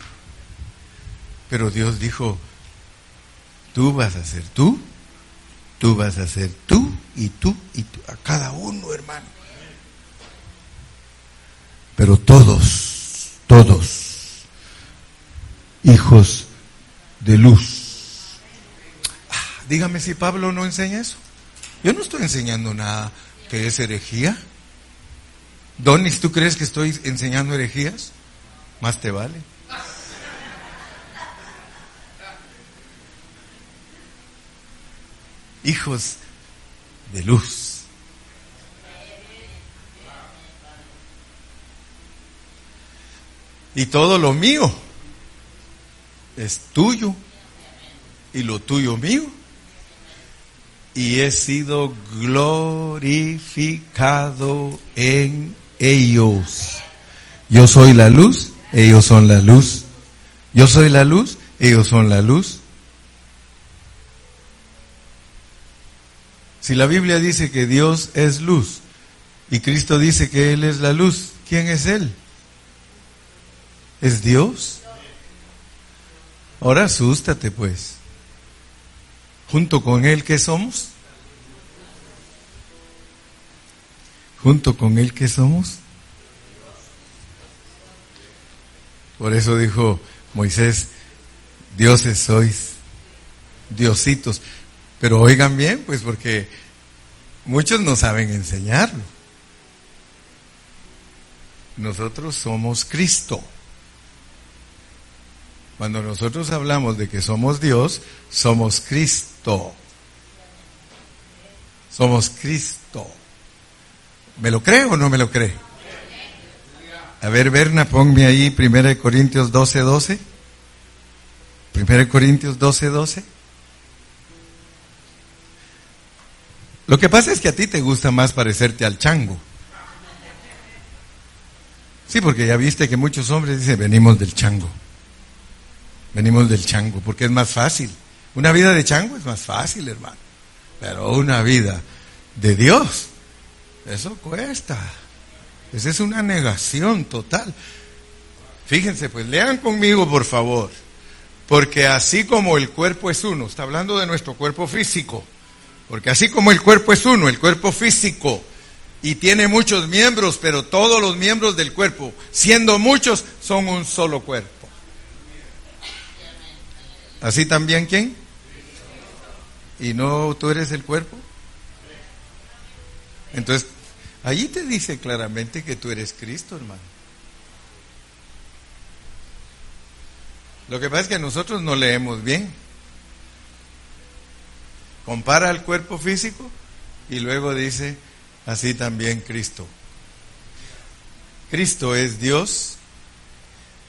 A: Pero Dios dijo, tú vas a ser tú Tú vas a ser tú y tú y tú, a cada uno, hermano. Pero todos, todos, hijos de luz. Ah, dígame si Pablo no enseña eso. Yo no estoy enseñando nada que es herejía. Donis, ¿tú crees que estoy enseñando herejías? Más te vale. hijos de luz. Y todo lo mío es tuyo y lo tuyo mío. Y he sido glorificado en ellos. Yo soy la luz, ellos son la luz. Yo soy la luz, ellos son la luz. Si la Biblia dice que Dios es luz y Cristo dice que Él es la luz, ¿quién es Él? ¿Es Dios? Ahora asústate pues. Junto con Él, ¿qué somos? Junto con Él, ¿qué somos? Por eso dijo Moisés, dioses sois, diositos. Pero oigan bien, pues porque muchos no saben enseñarlo. Nosotros somos Cristo. Cuando nosotros hablamos de que somos Dios, somos Cristo. Somos Cristo. ¿Me lo cree o no me lo cree? A ver, Berna, ponme ahí 1 Corintios 12, 12. 1 Corintios 12, 12. Lo que pasa es que a ti te gusta más parecerte al chango. Sí, porque ya viste que muchos hombres dicen, venimos del chango. Venimos del chango, porque es más fácil. Una vida de chango es más fácil, hermano. Pero una vida de Dios, eso cuesta. Esa es una negación total. Fíjense, pues lean conmigo, por favor. Porque así como el cuerpo es uno, está hablando de nuestro cuerpo físico porque así como el cuerpo es uno, el cuerpo físico, y tiene muchos miembros, pero todos los miembros del cuerpo, siendo muchos, son un solo cuerpo. ¿Así también quién? ¿Y no tú eres el cuerpo? Entonces, allí te dice claramente que tú eres Cristo, hermano. Lo que pasa es que nosotros no leemos bien. Compara el cuerpo físico y luego dice, así también Cristo. Cristo es Dios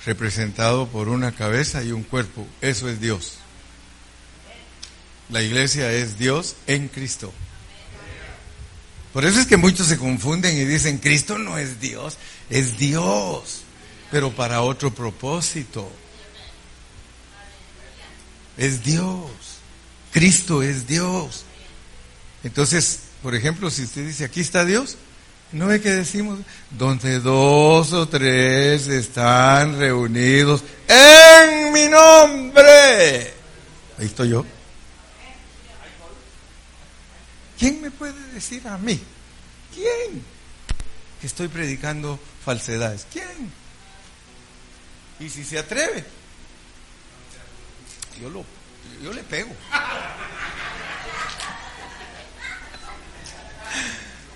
A: representado por una cabeza y un cuerpo. Eso es Dios. La iglesia es Dios en Cristo. Por eso es que muchos se confunden y dicen, Cristo no es Dios, es Dios, pero para otro propósito. Es Dios. Cristo es Dios. Entonces, por ejemplo, si usted dice, aquí está Dios, ¿no ve que decimos? Donde dos o tres están reunidos en mi nombre. Ahí estoy yo. ¿Quién me puede decir a mí? ¿Quién? Que estoy predicando falsedades. ¿Quién? Y si se atreve, yo lo yo le pego.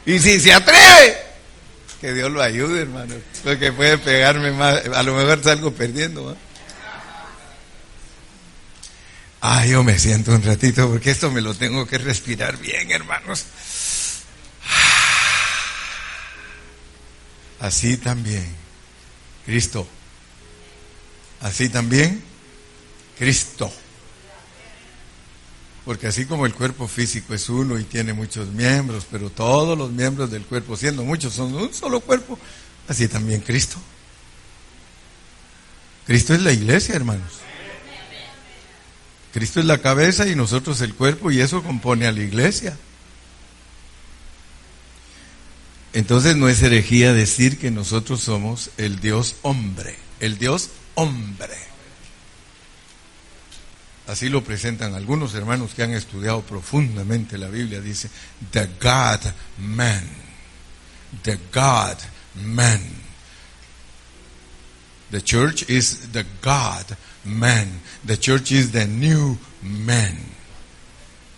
A: Y si se atreve, que Dios lo ayude, hermano. Porque puede pegarme más. A lo mejor salgo perdiendo. Ah, yo me siento un ratito porque esto me lo tengo que respirar bien, hermanos. Así también, Cristo. Así también, Cristo. Porque así como el cuerpo físico es uno y tiene muchos miembros, pero todos los miembros del cuerpo, siendo muchos, son un solo cuerpo, así también Cristo. Cristo es la iglesia, hermanos. Cristo es la cabeza y nosotros el cuerpo y eso compone a la iglesia. Entonces no es herejía decir que nosotros somos el Dios hombre, el Dios hombre. Así lo presentan algunos hermanos que han estudiado profundamente la Biblia. Dice, the God man, the God man. The church is the God man. The church is the new man.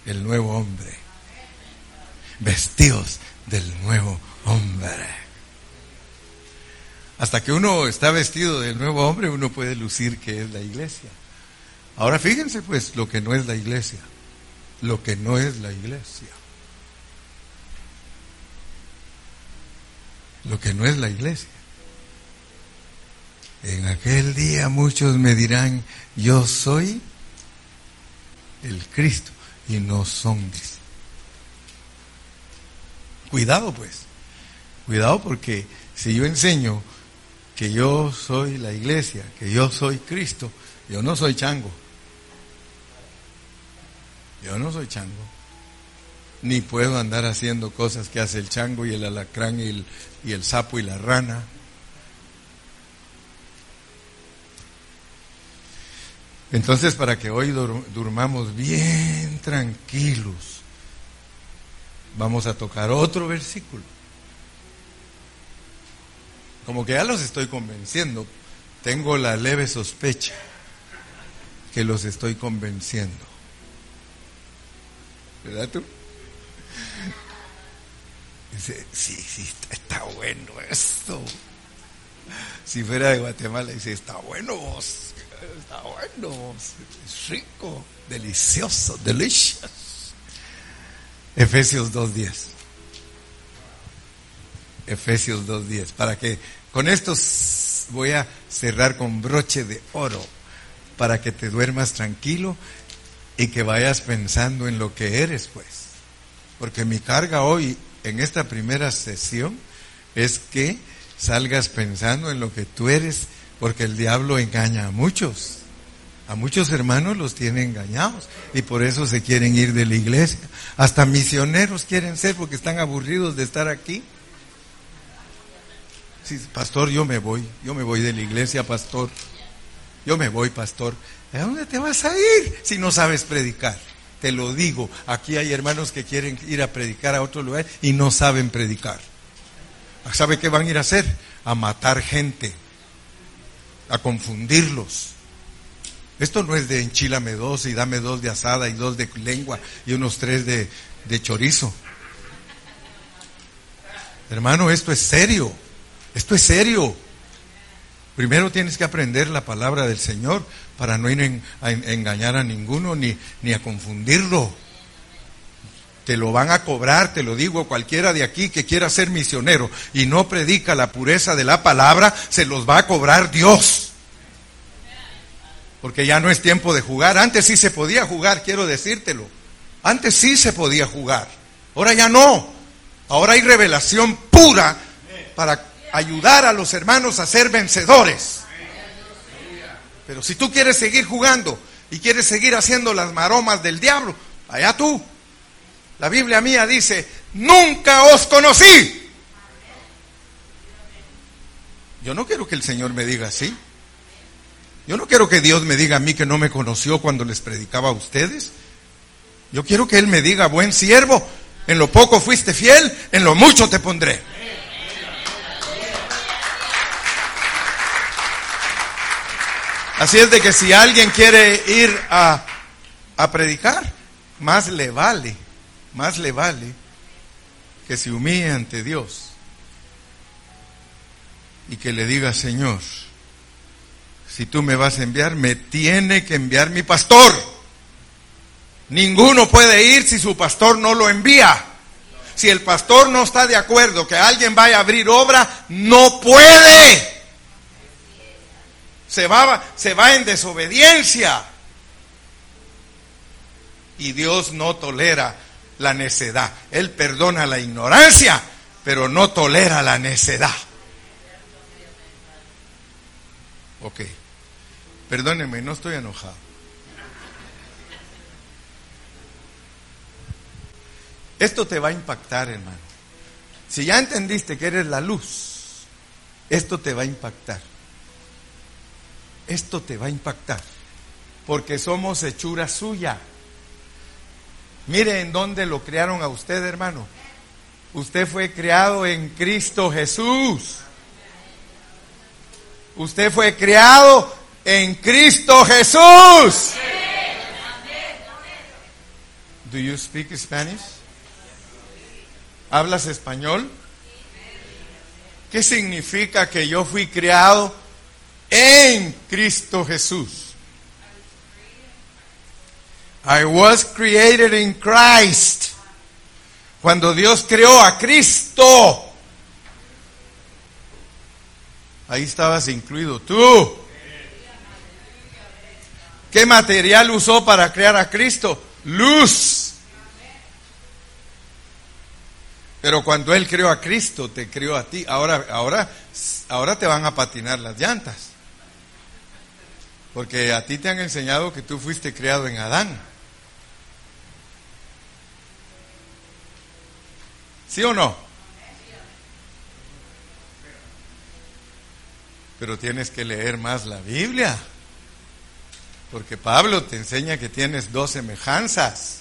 A: El nuevo hombre. Vestidos del nuevo hombre. Hasta que uno está vestido del nuevo hombre, uno puede lucir que es la iglesia. Ahora fíjense pues lo que no es la iglesia. Lo que no es la iglesia. Lo que no es la iglesia. En aquel día muchos me dirán, yo soy el Cristo y no son. Cuidado pues, cuidado porque si yo enseño que yo soy la iglesia, que yo soy Cristo, yo no soy chango. Yo no soy chango. Ni puedo andar haciendo cosas que hace el chango y el alacrán y el, y el sapo y la rana. Entonces, para que hoy durmamos bien tranquilos, vamos a tocar otro versículo. Como que ya los estoy convenciendo, tengo la leve sospecha que los estoy convenciendo. ¿Verdad tú? Dice, sí, sí, está bueno esto. Si fuera de Guatemala, dice, está bueno vos está bueno, rico, delicioso, delicious. Efesios 2.10. Efesios 2.10. Para que con esto voy a cerrar con broche de oro, para que te duermas tranquilo y que vayas pensando en lo que eres, pues. Porque mi carga hoy, en esta primera sesión, es que salgas pensando en lo que tú eres porque el diablo engaña a muchos. A muchos hermanos los tiene engañados y por eso se quieren ir de la iglesia. Hasta misioneros quieren ser porque están aburridos de estar aquí. Sí, pastor, yo me voy, yo me voy de la iglesia, pastor. Yo me voy, pastor. ¿A dónde te vas a ir si no sabes predicar? Te lo digo, aquí hay hermanos que quieren ir a predicar a otro lugar y no saben predicar. ¿Sabe qué van a ir a hacer? A matar gente a confundirlos. Esto no es de enchilame dos y dame dos de asada y dos de lengua y unos tres de, de chorizo. Hermano, esto es serio. Esto es serio. Primero tienes que aprender la palabra del Señor para no ir a engañar a ninguno ni, ni a confundirlo. Te lo van a cobrar, te lo digo, cualquiera de aquí que quiera ser misionero y no predica la pureza de la palabra, se los va a cobrar Dios. Porque ya no es tiempo de jugar. Antes sí se podía jugar, quiero decírtelo. Antes sí se podía jugar. Ahora ya no. Ahora hay revelación pura para ayudar a los hermanos a ser vencedores. Pero si tú quieres seguir jugando y quieres seguir haciendo las maromas del diablo, allá tú. La Biblia mía dice, nunca os conocí. Yo no quiero que el Señor me diga así. Yo no quiero que Dios me diga a mí que no me conoció cuando les predicaba a ustedes. Yo quiero que Él me diga, buen siervo, en lo poco fuiste fiel, en lo mucho te pondré. Así es de que si alguien quiere ir a, a predicar, más le vale más le vale que se humille ante Dios y que le diga, Señor, si tú me vas a enviar, me tiene que enviar mi pastor. Ninguno puede ir si su pastor no lo envía. Si el pastor no está de acuerdo que alguien vaya a abrir obra, no puede. Se va, se va en desobediencia. Y Dios no tolera la necedad. Él perdona la ignorancia, pero no tolera la necedad. Ok. Perdóneme, no estoy enojado. Esto te va a impactar, hermano. Si ya entendiste que eres la luz, esto te va a impactar. Esto te va a impactar. Porque somos hechura suya. Mire en dónde lo crearon a usted, hermano. Usted fue creado en Cristo Jesús. Usted fue creado en Cristo Jesús. Do you speak Spanish? ¿Hablas español? ¿Qué significa que yo fui creado en Cristo Jesús? I was created in Christ. Cuando Dios creó a Cristo, ahí estabas incluido tú. ¿Qué material usó para crear a Cristo? Luz. Pero cuando Él creó a Cristo, te creó a ti. Ahora, ahora, ahora te van a patinar las llantas. Porque a ti te han enseñado que tú fuiste creado en Adán. ¿Sí o no? Pero tienes que leer más la Biblia. Porque Pablo te enseña que tienes dos semejanzas.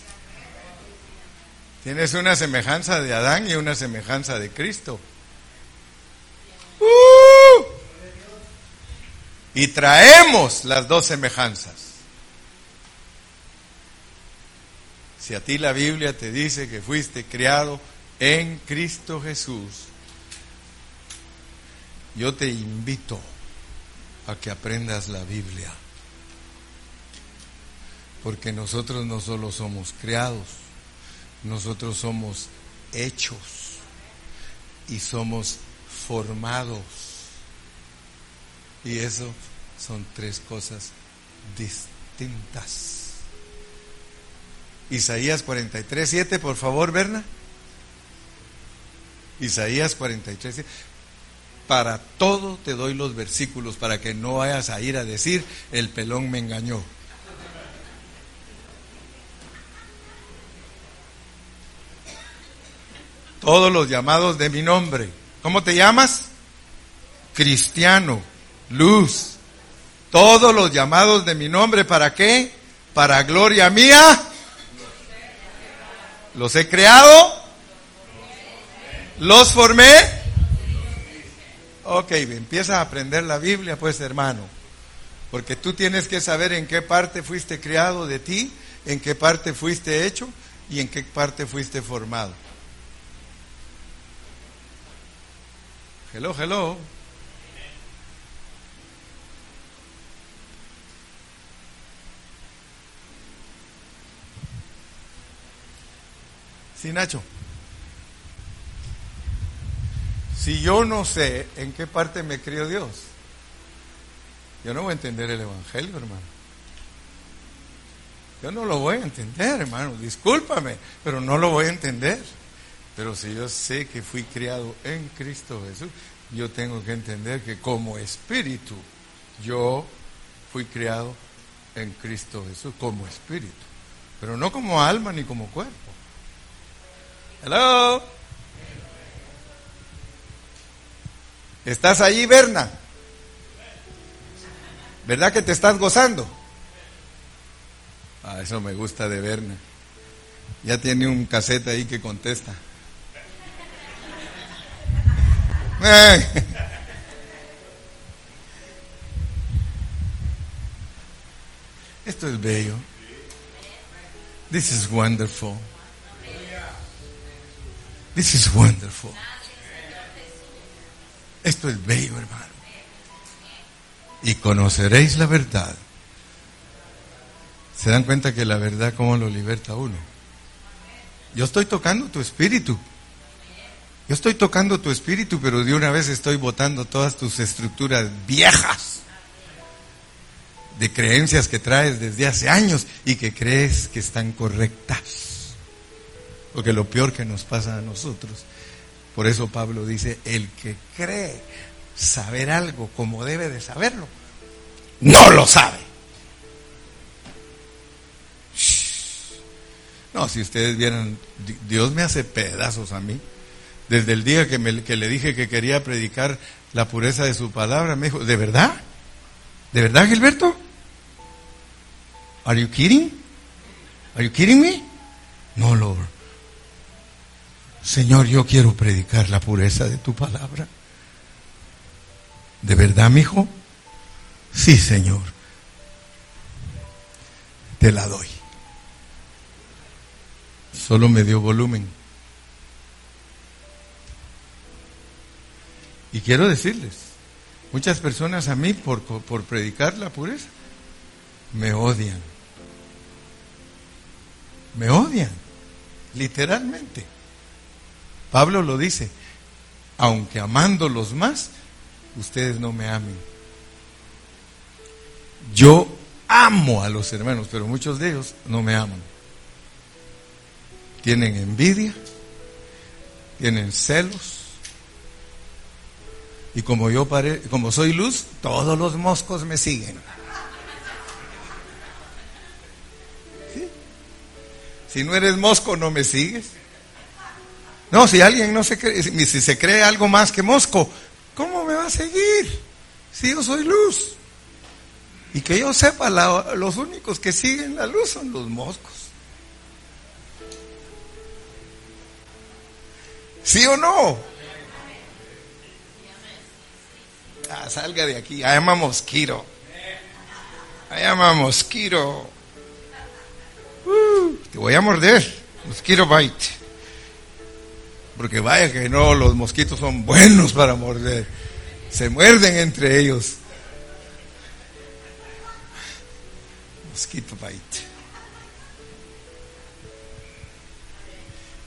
A: Tienes una semejanza de Adán y una semejanza de Cristo. ¡Uh! Y traemos las dos semejanzas. Si a ti la Biblia te dice que fuiste criado en Cristo Jesús, yo te invito a que aprendas la Biblia. Porque nosotros no solo somos criados, nosotros somos hechos y somos formados. Y eso son tres cosas distintas. Isaías 43, 7, por favor, Berna. Isaías 43, 7. Para todo te doy los versículos para que no vayas a ir a decir, el pelón me engañó. todos los llamados de mi nombre. ¿Cómo te llamas? Cristiano, luz. Todos los llamados de mi nombre, ¿para qué? Para gloria mía. Los he creado. Los formé. Ok, empieza a aprender la Biblia, pues hermano. Porque tú tienes que saber en qué parte fuiste creado de ti, en qué parte fuiste hecho y en qué parte fuiste formado. Hello, hello. Sí, Nacho. Si yo no sé en qué parte me crió Dios, yo no voy a entender el Evangelio, hermano. Yo no lo voy a entender, hermano. Discúlpame, pero no lo voy a entender. Pero si yo sé que fui criado en Cristo Jesús, yo tengo que entender que como espíritu, yo fui criado en Cristo Jesús, como espíritu. Pero no como alma ni como cuerpo. Hello. ¿Estás allí, Berna? ¿Verdad que te estás gozando? Ah, eso me gusta de Berna. Ya tiene un casete ahí que contesta. Esto es bello. This is wonderful. This is wonderful. Esto es bello, hermano. Y conoceréis la verdad. Se dan cuenta que la verdad cómo lo liberta uno. Yo estoy tocando tu espíritu. Yo estoy tocando tu espíritu, pero de una vez estoy botando todas tus estructuras viejas de creencias que traes desde hace años y que crees que están correctas. Porque lo peor que nos pasa a nosotros, por eso Pablo dice, el que cree saber algo como debe de saberlo, no lo sabe. No, si ustedes vieran, Dios me hace pedazos a mí. Desde el día que, me, que le dije que quería predicar la pureza de su palabra, me dijo, ¿de verdad? ¿De verdad, Gilberto? Are you kidding? Are you kidding me? No, Lord. Señor, yo quiero predicar la pureza de tu palabra. ¿De verdad, mi hijo? Sí, Señor. Te la doy. Solo me dio volumen. Y quiero decirles, muchas personas a mí por, por predicar la pureza me odian. Me odian, literalmente. Pablo lo dice, aunque amándolos más, ustedes no me amen. Yo amo a los hermanos, pero muchos de ellos no me aman. Tienen envidia, tienen celos. Y como yo como soy luz, todos los moscos me siguen. Si no eres mosco, no me sigues. No, si alguien no se cree, si se cree algo más que mosco, ¿cómo me va a seguir? Si yo soy luz. Y que yo sepa, los únicos que siguen la luz son los moscos. ¿Sí o no? Ah, salga de aquí. I am a mosquito. I am a mosquito. Uh, te voy a morder. Mosquito bite. Porque vaya que no, los mosquitos son buenos para morder. Se muerden entre ellos. Mosquito bite.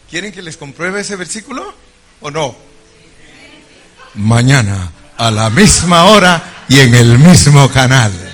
A: ¿Quieren que les compruebe ese versículo o no? Mañana a la misma hora y en el mismo canal.